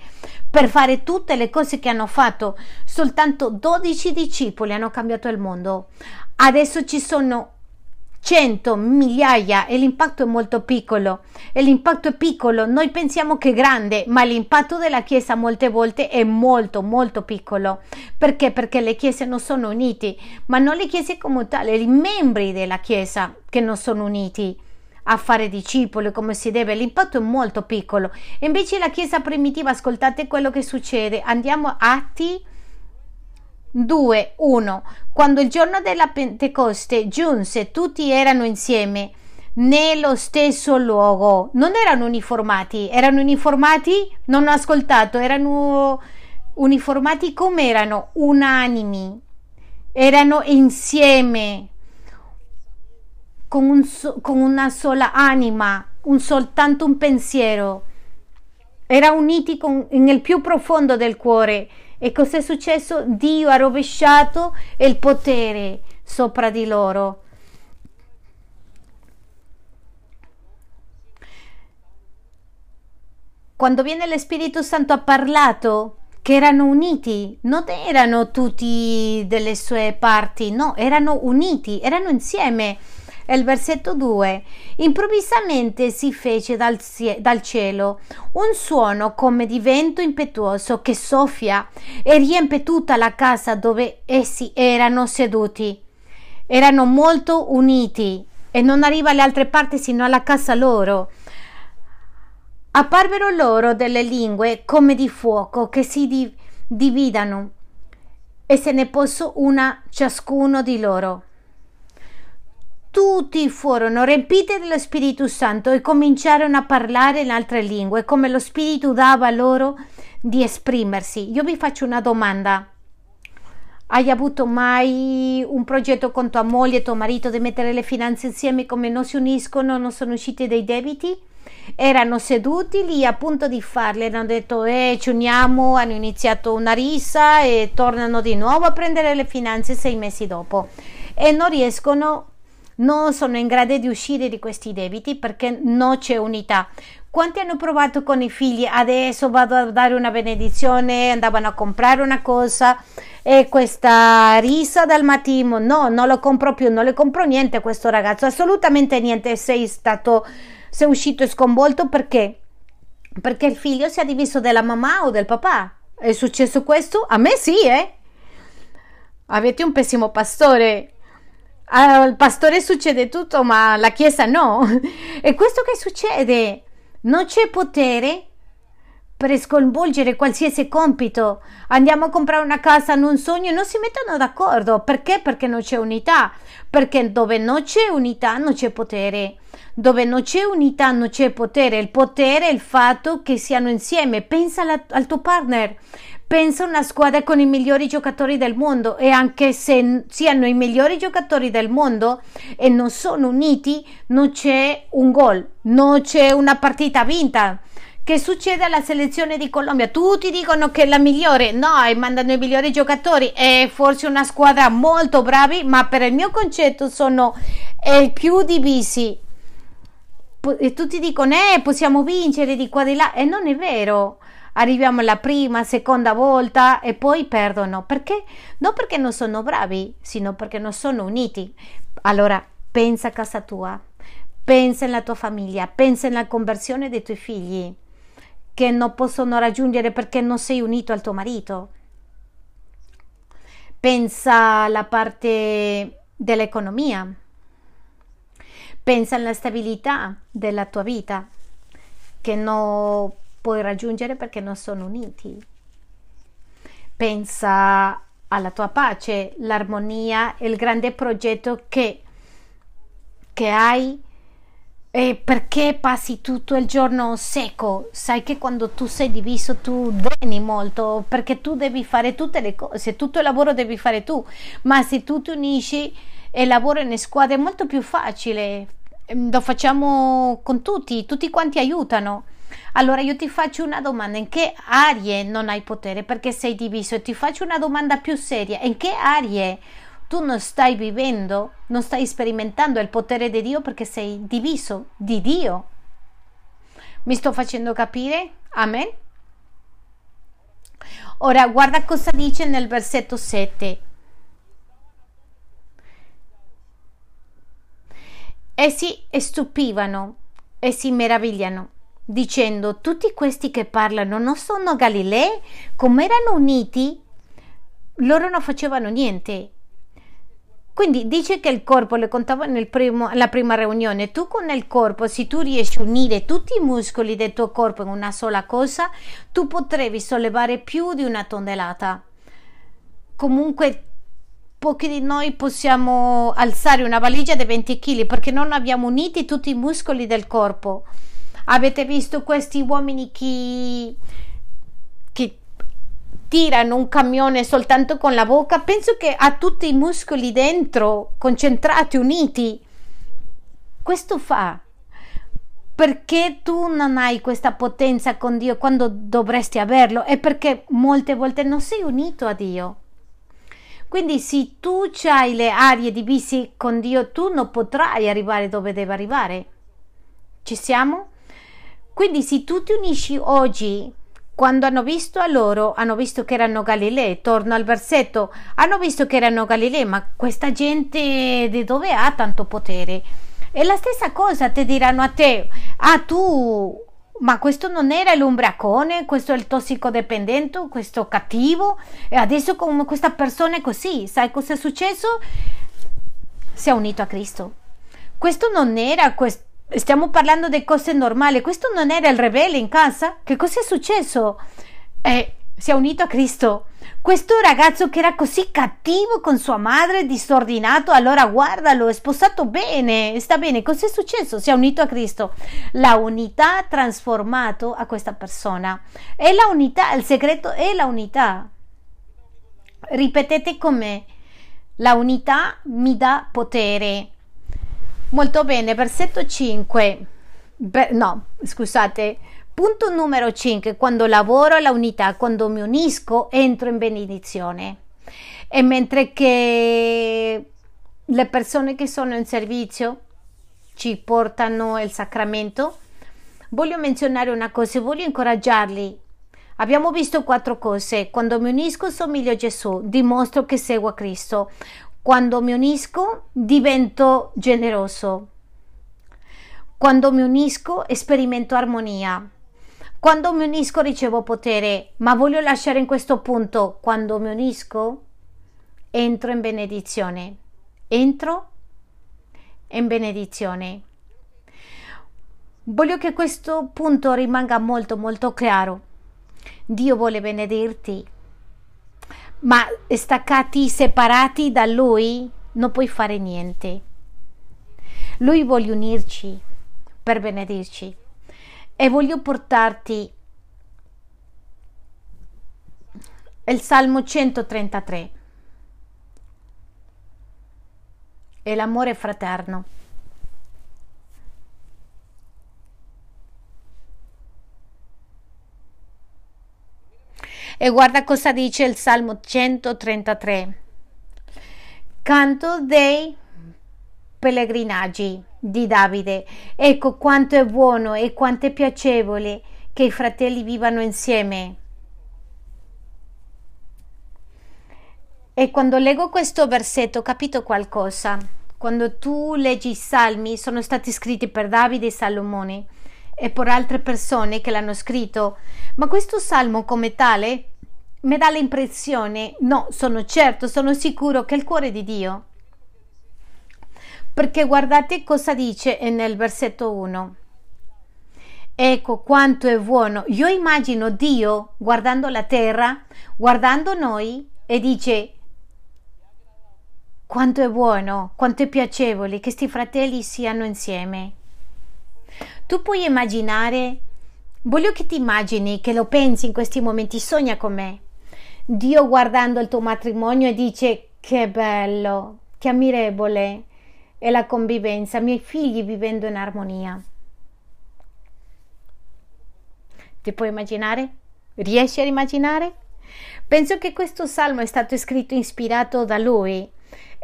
per fare tutte le cose che hanno fatto. Soltanto 12 discepoli hanno cambiato il mondo. Adesso ci sono 100 migliaia e l'impatto è molto piccolo. E l'impatto è piccolo noi pensiamo che è grande ma l'impatto della chiesa molte volte è molto molto piccolo. Perché? Perché le chiese non sono unite ma non le chiese come tale i membri della chiesa che non sono uniti a fare discepoli come si deve, l'impatto è molto piccolo. Invece la Chiesa primitiva, ascoltate quello che succede, andiamo a Atti 2, 1. Quando il giorno della Pentecoste giunse, tutti erano insieme nello stesso luogo. Non erano uniformati, erano uniformati, non ho ascoltato, erano uniformati come erano? Unanimi, erano insieme con, un so, con una sola anima, un soltanto un pensiero. Era uniti con, nel più profondo del cuore. E cos'è successo? Dio ha rovesciato il potere sopra di loro. Quando viene lo Spirito Santo ha parlato che erano uniti, non erano tutti delle sue parti, no, erano uniti, erano insieme è il versetto 2. Improvvisamente si fece dal, dal cielo un suono come di vento impetuoso che soffia e riempie tutta la casa dove essi erano seduti. Erano molto uniti e non arriva alle altre parti sino alla casa loro. Apparvero loro delle lingue come di fuoco che si di- dividano e se ne posò una ciascuno di loro tutti furono riempiti dello Spirito Santo e cominciarono a parlare in altre lingue, come lo Spirito dava loro di esprimersi. Io vi faccio una domanda. Hai avuto mai un progetto con tua moglie e tuo marito di mettere le finanze insieme come non si uniscono, non sono usciti dei debiti? Erano seduti lì a punto di farle, hanno detto eh ci uniamo, hanno iniziato una risa e tornano di nuovo a prendere le finanze sei mesi dopo e non riescono non sono in grado di uscire di questi debiti perché non c'è unità. Quanti hanno provato con i figli? Adesso vado a dare una benedizione, andavano a comprare una cosa e questa risa dal mattino, no, non lo compro più, non le compro niente a questo ragazzo, assolutamente niente. Sei stato, sei uscito sconvolto perché? Perché il figlio si è diviso dalla mamma o del papà. È successo questo? A me sì, eh? Avete un pessimo pastore al pastore succede tutto, ma alla Chiesa no. E questo che succede? Non c'è potere per sconvolgere qualsiasi compito. Andiamo a comprare una casa, hanno un sogno e non si mettono d'accordo. Perché? Perché non c'è unità. Perché dove non c'è unità non c'è potere. Dove non c'è unità non c'è potere. Il potere è il fatto che siano insieme. Pensa al tuo partner pensa a una squadra con i migliori giocatori del mondo e anche se siano i migliori giocatori del mondo e non sono uniti, non c'è un gol, non c'è una partita vinta. Che succede alla selezione di Colombia? Tutti dicono che è la migliore, no, e mandano i migliori giocatori, è forse una squadra molto bravi, ma per il mio concetto sono i più divisi. E tutti dicono, eh, possiamo vincere di qua di là, e non è vero arriviamo la prima, seconda volta e poi perdono. Perché? Non perché non sono bravi, sino perché non sono uniti. Allora, pensa a casa tua, pensa alla tua famiglia, pensa alla conversione dei tuoi figli che non possono raggiungere perché non sei unito al tuo marito. pensa alla parte dell'economia, pensa alla stabilità della tua vita che non puoi raggiungere perché non sono uniti. Pensa alla tua pace, l'armonia, il grande progetto che, che hai e perché passi tutto il giorno secco? Sai che quando tu sei diviso tu dreni molto perché tu devi fare tutte le cose, tutto il lavoro devi fare tu, ma se tu ti unisci e lavori in squadra è molto più facile. Lo facciamo con tutti, tutti quanti aiutano. Allora io ti faccio una domanda, in che aree non hai potere perché sei diviso? E ti faccio una domanda più seria, in che aree tu non stai vivendo, non stai sperimentando il potere di Dio perché sei diviso di Dio. Mi sto facendo capire? Amen. Ora guarda cosa dice nel versetto 7. Essi stupivano e si meravigliano, dicendo: Tutti questi che parlano non sono Galilei? Come erano uniti, loro non facevano niente. Quindi dice che il corpo, le contavo nel primo, alla prima riunione, tu con il corpo, se tu riesci a unire tutti i muscoli del tuo corpo in una sola cosa, tu potrevi sollevare più di una tonnellata. Comunque pochi di noi possiamo alzare una valigia di 20 kg perché non abbiamo uniti tutti i muscoli del corpo. Avete visto questi uomini che, che tirano un camione soltanto con la bocca, penso che ha tutti i muscoli dentro, concentrati, uniti. Questo fa. Perché tu non hai questa potenza con Dio quando dovresti averlo? È perché molte volte non sei unito a Dio. Quindi se tu hai le aree divise con Dio, tu non potrai arrivare dove devi arrivare. Ci siamo? Quindi se tu ti unisci oggi quando hanno visto a loro, hanno visto che erano Galilei, torno al versetto, hanno visto che erano Galilei, ma questa gente di dove ha tanto potere? E la stessa cosa ti diranno a te, ah tu, ma questo non era l'umbracone, questo è il tossicodipendente, questo cattivo, e adesso come questa persona è così, sai cosa è successo? Si è unito a Cristo. Questo non era questo stiamo parlando di cose normali. Questo non era il ribelle in casa? Che cosa è successo? Eh, si è unito a Cristo. Questo ragazzo che era così cattivo con sua madre, disordinato, allora guardalo, è sposato bene, sta bene. Cosa è successo? Si è unito a Cristo. La unità ha trasformato a questa persona. È la unità, il segreto è la unità. Ripetete con me. La unità mi dà potere. Molto bene, versetto 5. Be- no, scusate. Punto numero 5. Quando lavoro la unità, quando mi unisco, entro in benedizione. E mentre che le persone che sono in servizio ci portano il sacramento, voglio menzionare una cosa, voglio incoraggiarli. Abbiamo visto quattro cose. Quando mi unisco somiglio a Gesù, dimostro che seguo a Cristo. Quando mi unisco divento generoso. Quando mi unisco sperimento armonia. Quando mi unisco ricevo potere, ma voglio lasciare in questo punto, quando mi unisco entro in benedizione. Entro in benedizione. Voglio che questo punto rimanga molto molto chiaro. Dio vuole benedirti, ma staccati, separati da Lui, non puoi fare niente. Lui vuole unirci per benedirci e voglio portarti il Salmo 133 e l'amore fraterno. E guarda cosa dice il Salmo 133. Canto dei pellegrinaggi di Davide. Ecco quanto è buono e quanto è piacevole che i fratelli vivano insieme. E quando leggo questo versetto ho capito qualcosa. Quando tu leggi i salmi sono stati scritti per Davide e Salomone e per altre persone che l'hanno scritto, ma questo salmo come tale mi dà l'impressione, no, sono certo, sono sicuro che è il cuore di Dio. Perché guardate cosa dice nel versetto 1. Ecco quanto è buono. Io immagino Dio guardando la terra, guardando noi e dice quanto è buono, quanto è piacevole che questi fratelli siano insieme. Tu puoi immaginare, voglio che ti immagini, che lo pensi in questi momenti, sogna con me. Dio guardando il tuo matrimonio e dice che bello, che ammirevole è la convivenza, miei figli vivendo in armonia. Ti puoi immaginare? Riesci a immaginare? Penso che questo salmo è stato scritto ispirato da lui,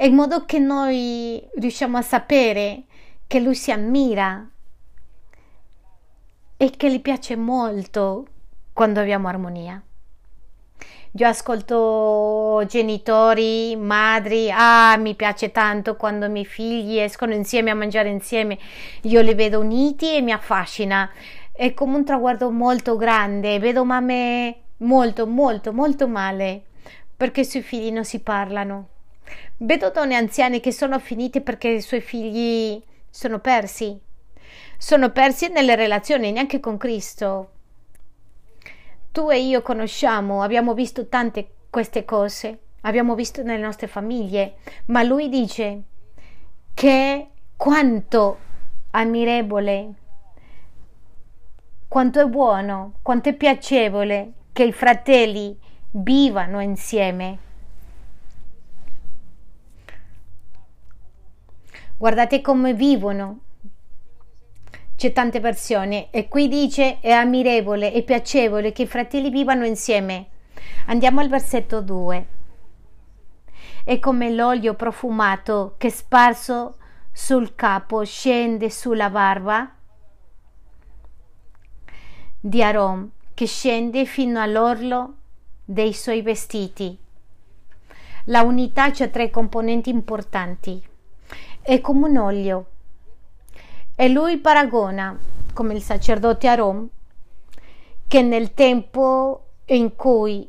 in modo che noi riusciamo a sapere che lui si ammira e che gli piace molto quando abbiamo armonia. Io ascolto genitori, madri, ah, mi piace tanto quando i miei figli escono insieme a mangiare insieme, io li vedo uniti e mi affascina. È come un traguardo molto grande, vedo mamme molto, molto, molto male perché i suoi figli non si parlano. Vedo donne anziane che sono finite perché i suoi figli sono persi. Sono persi nelle relazioni, neanche con Cristo tu e io conosciamo, abbiamo visto tante queste cose, abbiamo visto nelle nostre famiglie, ma lui dice che quanto ammirevole, quanto è buono, quanto è piacevole che i fratelli vivano insieme. Guardate come vivono c'è tante persone e qui dice è ammirevole e piacevole che i fratelli vivano insieme. Andiamo al versetto 2. È come l'olio profumato che sparso sul capo scende sulla barba di Aron che scende fino all'orlo dei suoi vestiti. La unità ha tre componenti importanti. È come un olio e lui paragona, come il sacerdote Aaron, che nel tempo in cui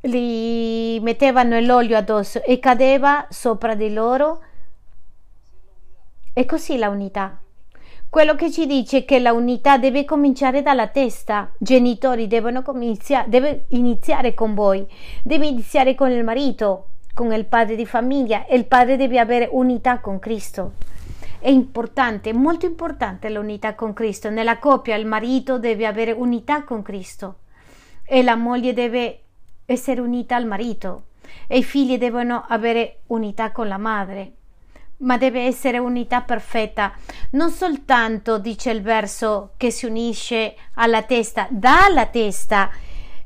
gli mettevano l'olio addosso e cadeva sopra di loro, è così la unità. Quello che ci dice che la unità deve cominciare dalla testa. Genitori devono iniziare, deve iniziare con voi, deve iniziare con il marito, con il padre di famiglia e il padre deve avere unità con Cristo. È importante, molto importante l'unità con Cristo. Nella coppia il marito deve avere unità con Cristo e la moglie deve essere unita al marito e i figli devono avere unità con la madre. Ma deve essere unità perfetta, non soltanto, dice il verso, che si unisce alla testa, dalla testa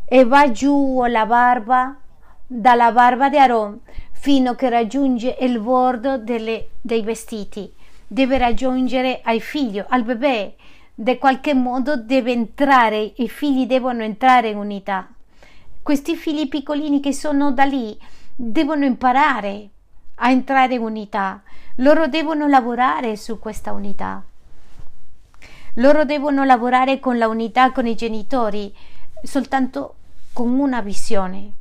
e va giù la barba, dalla barba di Aaron fino che raggiunge il bordo delle, dei vestiti deve raggiungere ai figli, al bebè, in qualche modo deve entrare, i figli devono entrare in unità. Questi figli piccolini che sono da lì devono imparare a entrare in unità, loro devono lavorare su questa unità. Loro devono lavorare con la unità con i genitori soltanto con una visione.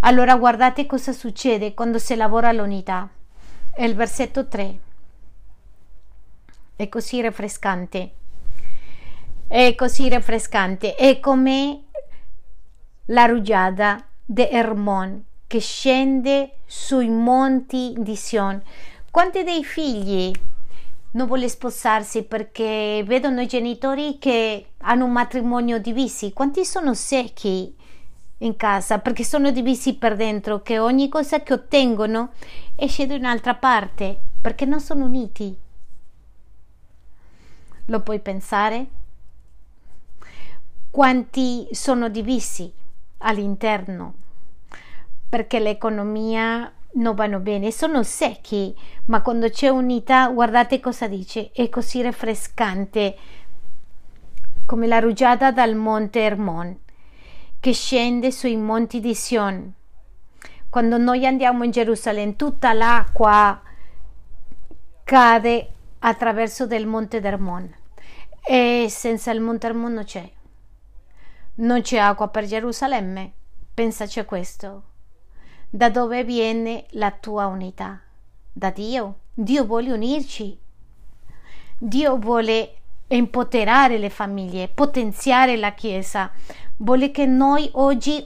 Allora guardate cosa succede quando si lavora l'unità. È il versetto 3 è così rinfrescante. È così rinfrescante. È come la rugiada di Hermon che scende sui monti di Sion. Quanti dei figli non vuole sposarsi perché vedono i genitori che hanno un matrimonio divisi? Quanti sono secchi in casa perché sono divisi per dentro che ogni cosa che ottengono esce da un'altra parte perché non sono uniti? Lo puoi pensare? Quanti sono divisi all'interno perché l'economia non vanno bene, sono secchi, ma quando c'è unità, guardate cosa dice, è così rinfrescante come la rugiada dal monte Hermon che scende sui monti di Sion. Quando noi andiamo in Gerusalemme, tutta l'acqua cade attraverso del monte Hermon e senza il Monte non c'è. Non c'è acqua per Gerusalemme, pensaci a questo. Da dove viene la tua unità? Da Dio. Dio vuole unirci. Dio vuole empoderare le famiglie, potenziare la Chiesa. Vuole che noi oggi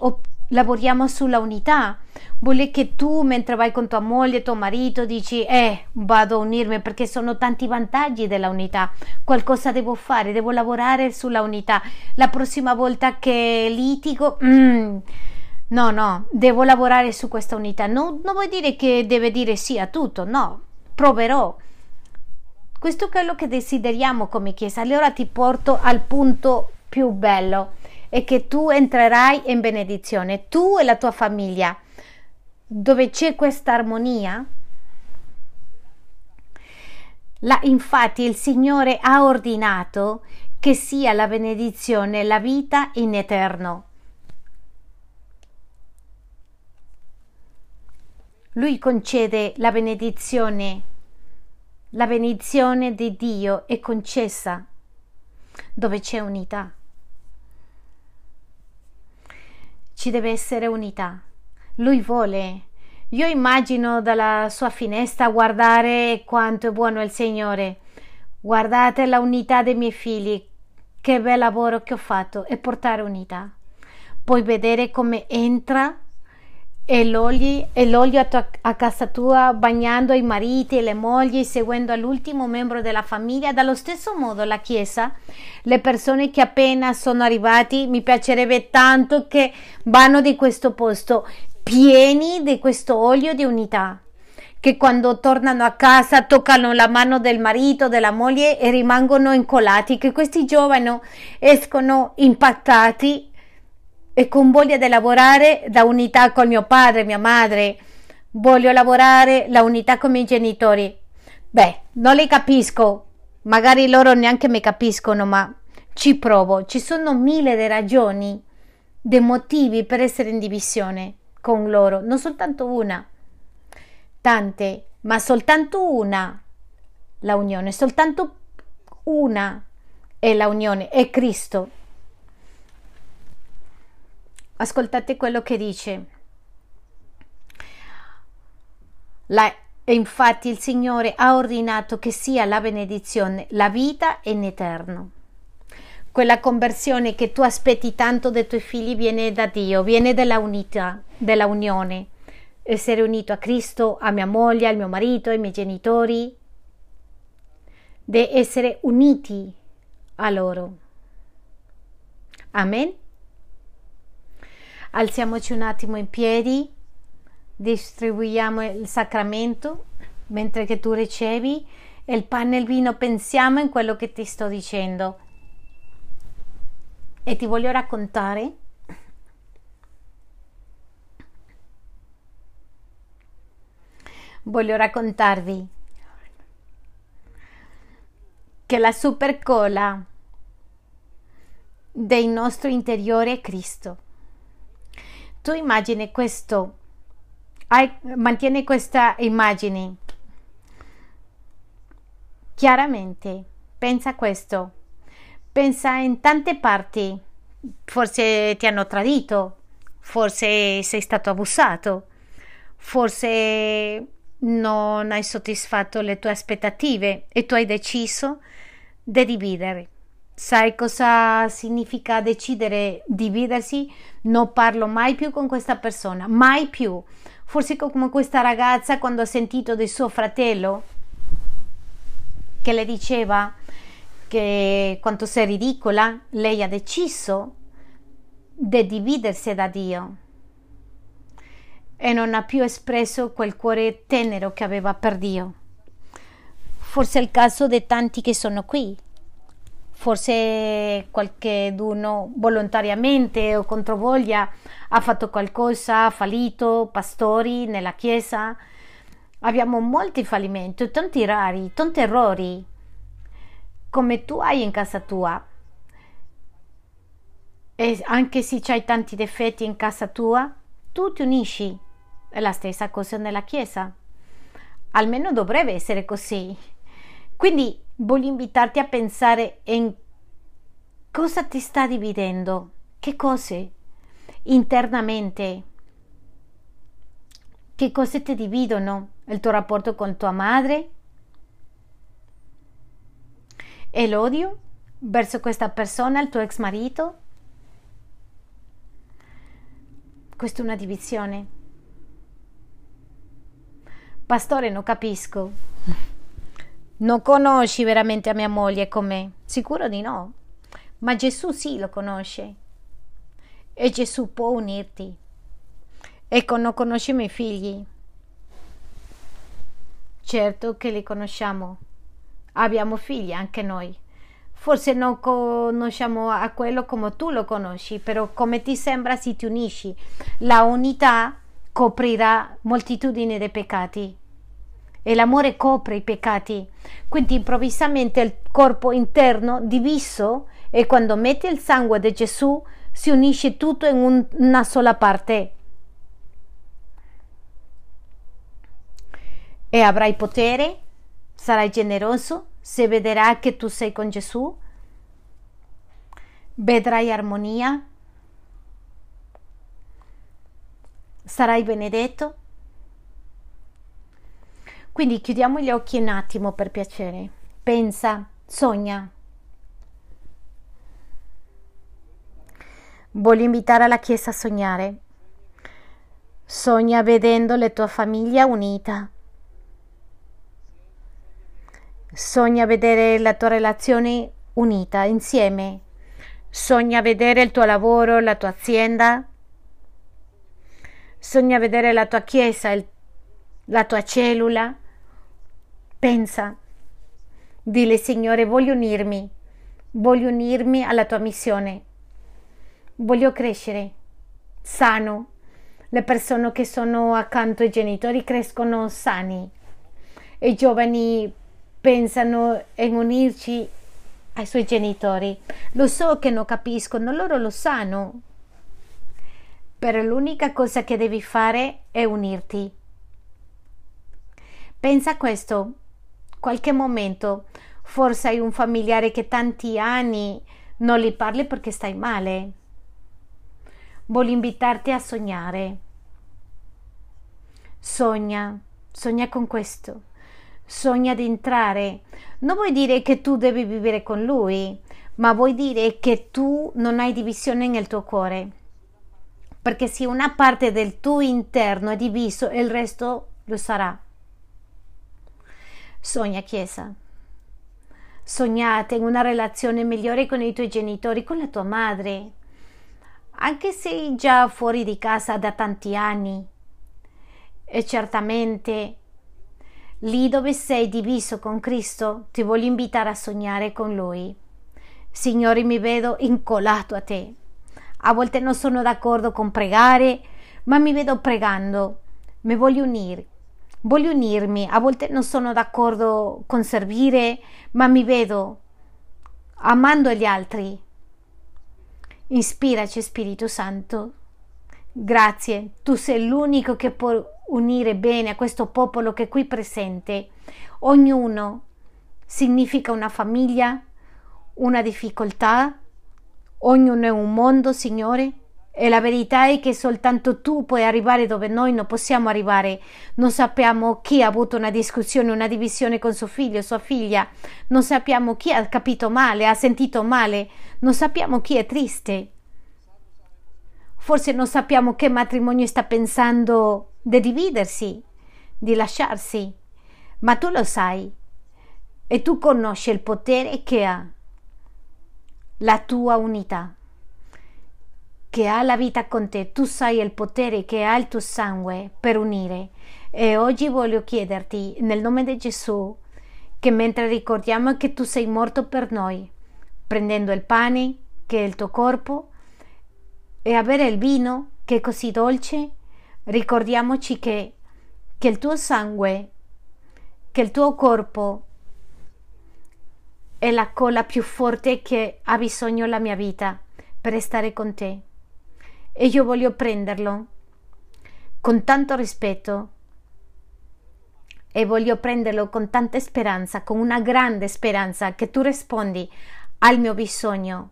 lavoriamo sulla unità. Vuole che tu, mentre vai con tua moglie, tuo marito, dici, eh, vado a unirmi perché sono tanti vantaggi della unità. Qualcosa devo fare, devo lavorare sulla unità. La prossima volta che litigo, mm, no, no, devo lavorare su questa unità. No, non vuol dire che deve dire sì a tutto, no, proverò. Questo è quello che desideriamo come Chiesa. Allora ti porto al punto più bello e che tu entrerai in benedizione, tu e la tua famiglia, dove c'è questa armonia. La, infatti il Signore ha ordinato che sia la benedizione la vita in eterno. Lui concede la benedizione. La benedizione di Dio è concessa dove c'è unità. Ci deve essere unità. Lui vuole. Io immagino dalla sua finestra guardare quanto è buono il Signore. Guardate la unità dei miei figli, che bel lavoro che ho fatto e portare unità. Puoi vedere come entra e l'olio, e l'olio a, tua, a, casa tua bagnando i mariti e le mogli, seguendo l'ultimo membro della famiglia. Dallo stesso modo la Chiesa, le persone che appena sono arrivati, mi piacerebbe tanto che vanno di questo posto pieni di questo olio di unità che quando tornano a casa toccano la mano del marito, della moglie e rimangono incollati, che questi giovani escono impattati e con voglia di lavorare da unità con mio padre, mia madre, voglio lavorare la unità con i miei genitori. Beh, non li capisco, magari loro neanche mi capiscono, ma ci provo. Ci sono mille di ragioni, dei motivi per essere in divisione con loro, non soltanto una, tante, ma soltanto una la unione, soltanto una è la unione, è Cristo. Ascoltate quello che dice. La, infatti il Signore ha ordinato che sia la benedizione, la vita in eterno. Quella conversione che tu aspetti tanto dai tuoi figli viene da Dio, viene dalla unità, della unione. Essere unito a Cristo, a mia moglie, al mio marito, ai miei genitori. Di essere uniti a loro. Amen. Alziamoci un attimo in piedi, distribuiamo il sacramento mentre che tu ricevi il pane e il vino, pensiamo in quello che ti sto dicendo. E ti voglio raccontare voglio raccontarvi che la supercola del nostro interiore è Cristo tu immagini questo, hai, mantieni questa immagine chiaramente, pensa questo, pensa in tante parti, forse ti hanno tradito, forse sei stato abusato, forse non hai soddisfatto le tue aspettative e tu hai deciso di dividere. Sai cosa significa decidere dividersi? Non parlo mai più con questa persona, mai più. Forse come questa ragazza quando ha sentito del suo fratello che le diceva che quanto sei ridicola, lei ha deciso di dividersi da Dio e non ha più espresso quel cuore tenero che aveva per Dio. Forse è il caso di tanti che sono qui forse qualcuno volontariamente o controvoglia ha fatto qualcosa, ha fallito, pastori nella chiesa. Abbiamo molti fallimenti, tanti rari, tanti errori, come tu hai in casa tua. E anche se hai tanti difetti in casa tua, tu ti unisci. È la stessa cosa nella chiesa. Almeno dovrebbe essere così. Quindi voglio invitarti a pensare in cosa ti sta dividendo, che cose, internamente. Che cose ti dividono? Il tuo rapporto con tua madre? E l'odio verso questa persona, il tuo ex marito? Questa è una divisione. Pastore, non capisco. Non conosci veramente a mia moglie come? Sicuro di no. Ma Gesù sì lo conosce. E Gesù può unirti. Ecco, non conosci i miei figli. Certo che li conosciamo. Abbiamo figli anche noi. Forse non conosciamo a quello come tu lo conosci, però come ti sembra se ti unisci. La unità coprirà moltitudine di peccati e l'amore copre i peccati. Quindi improvvisamente il corpo interno diviso e quando metti il sangue di Gesù si unisce tutto in un, una sola parte. E avrai potere, sarai generoso, se vedrà che tu sei con Gesù, vedrai armonia, sarai benedetto quindi chiudiamo gli occhi un attimo per piacere. Pensa, sogna. Voglio invitare alla Chiesa a sognare. Sogna vedendo la tua famiglia unita. Sogna vedere la tua relazione unita insieme. Sogna vedere il tuo lavoro, la tua azienda. Sogna vedere la tua chiesa, il, la tua cellula Pensa, dile Signore, voglio unirmi, voglio unirmi alla tua missione, voglio crescere sano. Le persone che sono accanto ai genitori crescono sani i giovani pensano in unirci ai suoi genitori. Lo so che non capiscono, loro lo sanno. Però l'unica cosa che devi fare è unirti. Pensa questo, qualche momento forse hai un familiare che tanti anni non li parli perché stai male. Voglio invitarti a sognare. Sogna, sogna con questo. Sogna di entrare. Non vuoi dire che tu devi vivere con lui, ma vuoi dire che tu non hai divisione nel tuo cuore. Perché se una parte del tuo interno è diviso, il resto lo sarà. Sogna Chiesa. Sognate una relazione migliore con i tuoi genitori, con la tua madre, anche se già fuori di casa da tanti anni. E certamente lì dove sei diviso con Cristo, ti voglio invitare a sognare con Lui. Signore, mi vedo incollato a te. A volte non sono d'accordo con pregare, ma mi vedo pregando. Mi voglio unire voglio unirmi, a volte non sono d'accordo con servire, ma mi vedo amando gli altri. Ispiraci Spirito Santo. Grazie, tu sei l'unico che può unire bene a questo popolo che è qui presente. Ognuno significa una famiglia, una difficoltà, ognuno è un mondo, Signore. E la verità è che soltanto tu puoi arrivare dove noi non possiamo arrivare. Non sappiamo chi ha avuto una discussione, una divisione con suo figlio, sua figlia. Non sappiamo chi ha capito male, ha sentito male. Non sappiamo chi è triste. Forse non sappiamo che matrimonio sta pensando di dividersi, di lasciarsi. Ma tu lo sai. E tu conosci il potere che ha la tua unità che ha la vita con te, tu sai il potere che ha il tuo sangue per unire. E oggi voglio chiederti, nel nome di Gesù, che mentre ricordiamo che tu sei morto per noi, prendendo il pane, che è il tuo corpo, e avere il vino, che è così dolce, ricordiamoci che, che il tuo sangue, che il tuo corpo è la colla più forte che ha bisogno la mia vita per stare con te e io voglio prenderlo con tanto rispetto e voglio prenderlo con tanta speranza, con una grande speranza che tu rispondi al mio bisogno.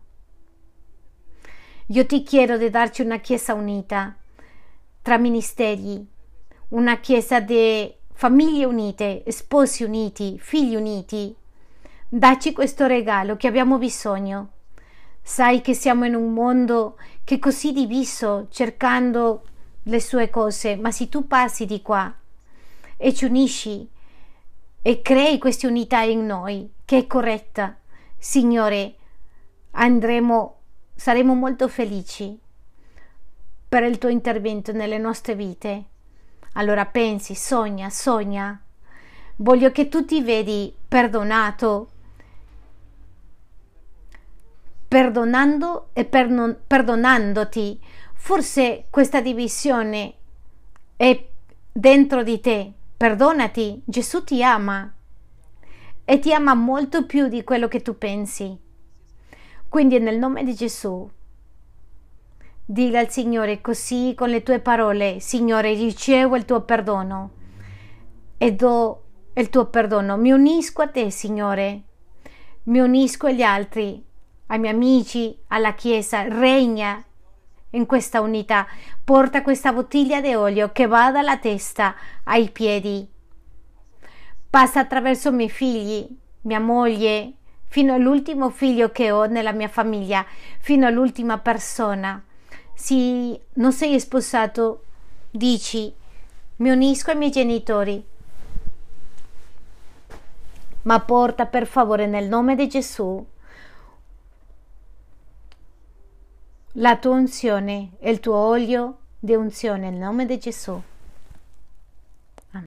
Io ti chiedo di darci una chiesa unita tra ministeri, una chiesa di famiglie unite, sposi uniti, figli uniti. Dacci questo regalo che abbiamo bisogno. Sai che siamo in un mondo che è così diviso cercando le sue cose, ma se tu passi di qua e ci unisci e crei questa unità in noi che è corretta, Signore, andremo, saremo molto felici per il tuo intervento nelle nostre vite. Allora pensi, sogna, sogna. Voglio che tu ti vedi perdonato, perdonando e pernon- perdonandoti. Forse questa divisione è dentro di te. Perdonati, Gesù ti ama e ti ama molto più di quello che tu pensi. Quindi nel nome di Gesù dica al Signore così con le tue parole, Signore, ricevo il tuo perdono e do il tuo perdono. Mi unisco a te, Signore. Mi unisco agli altri ai miei amici, alla Chiesa, regna in questa unità. Porta questa bottiglia di olio che va dalla testa ai piedi. Passa attraverso i miei figli, mia moglie, fino all'ultimo figlio che ho nella mia famiglia, fino all'ultima persona. Se non sei sposato, dici mi unisco ai miei genitori. Ma porta per favore nel nome di Gesù la tua unzione il tuo olio di unzione nel nome di Gesù.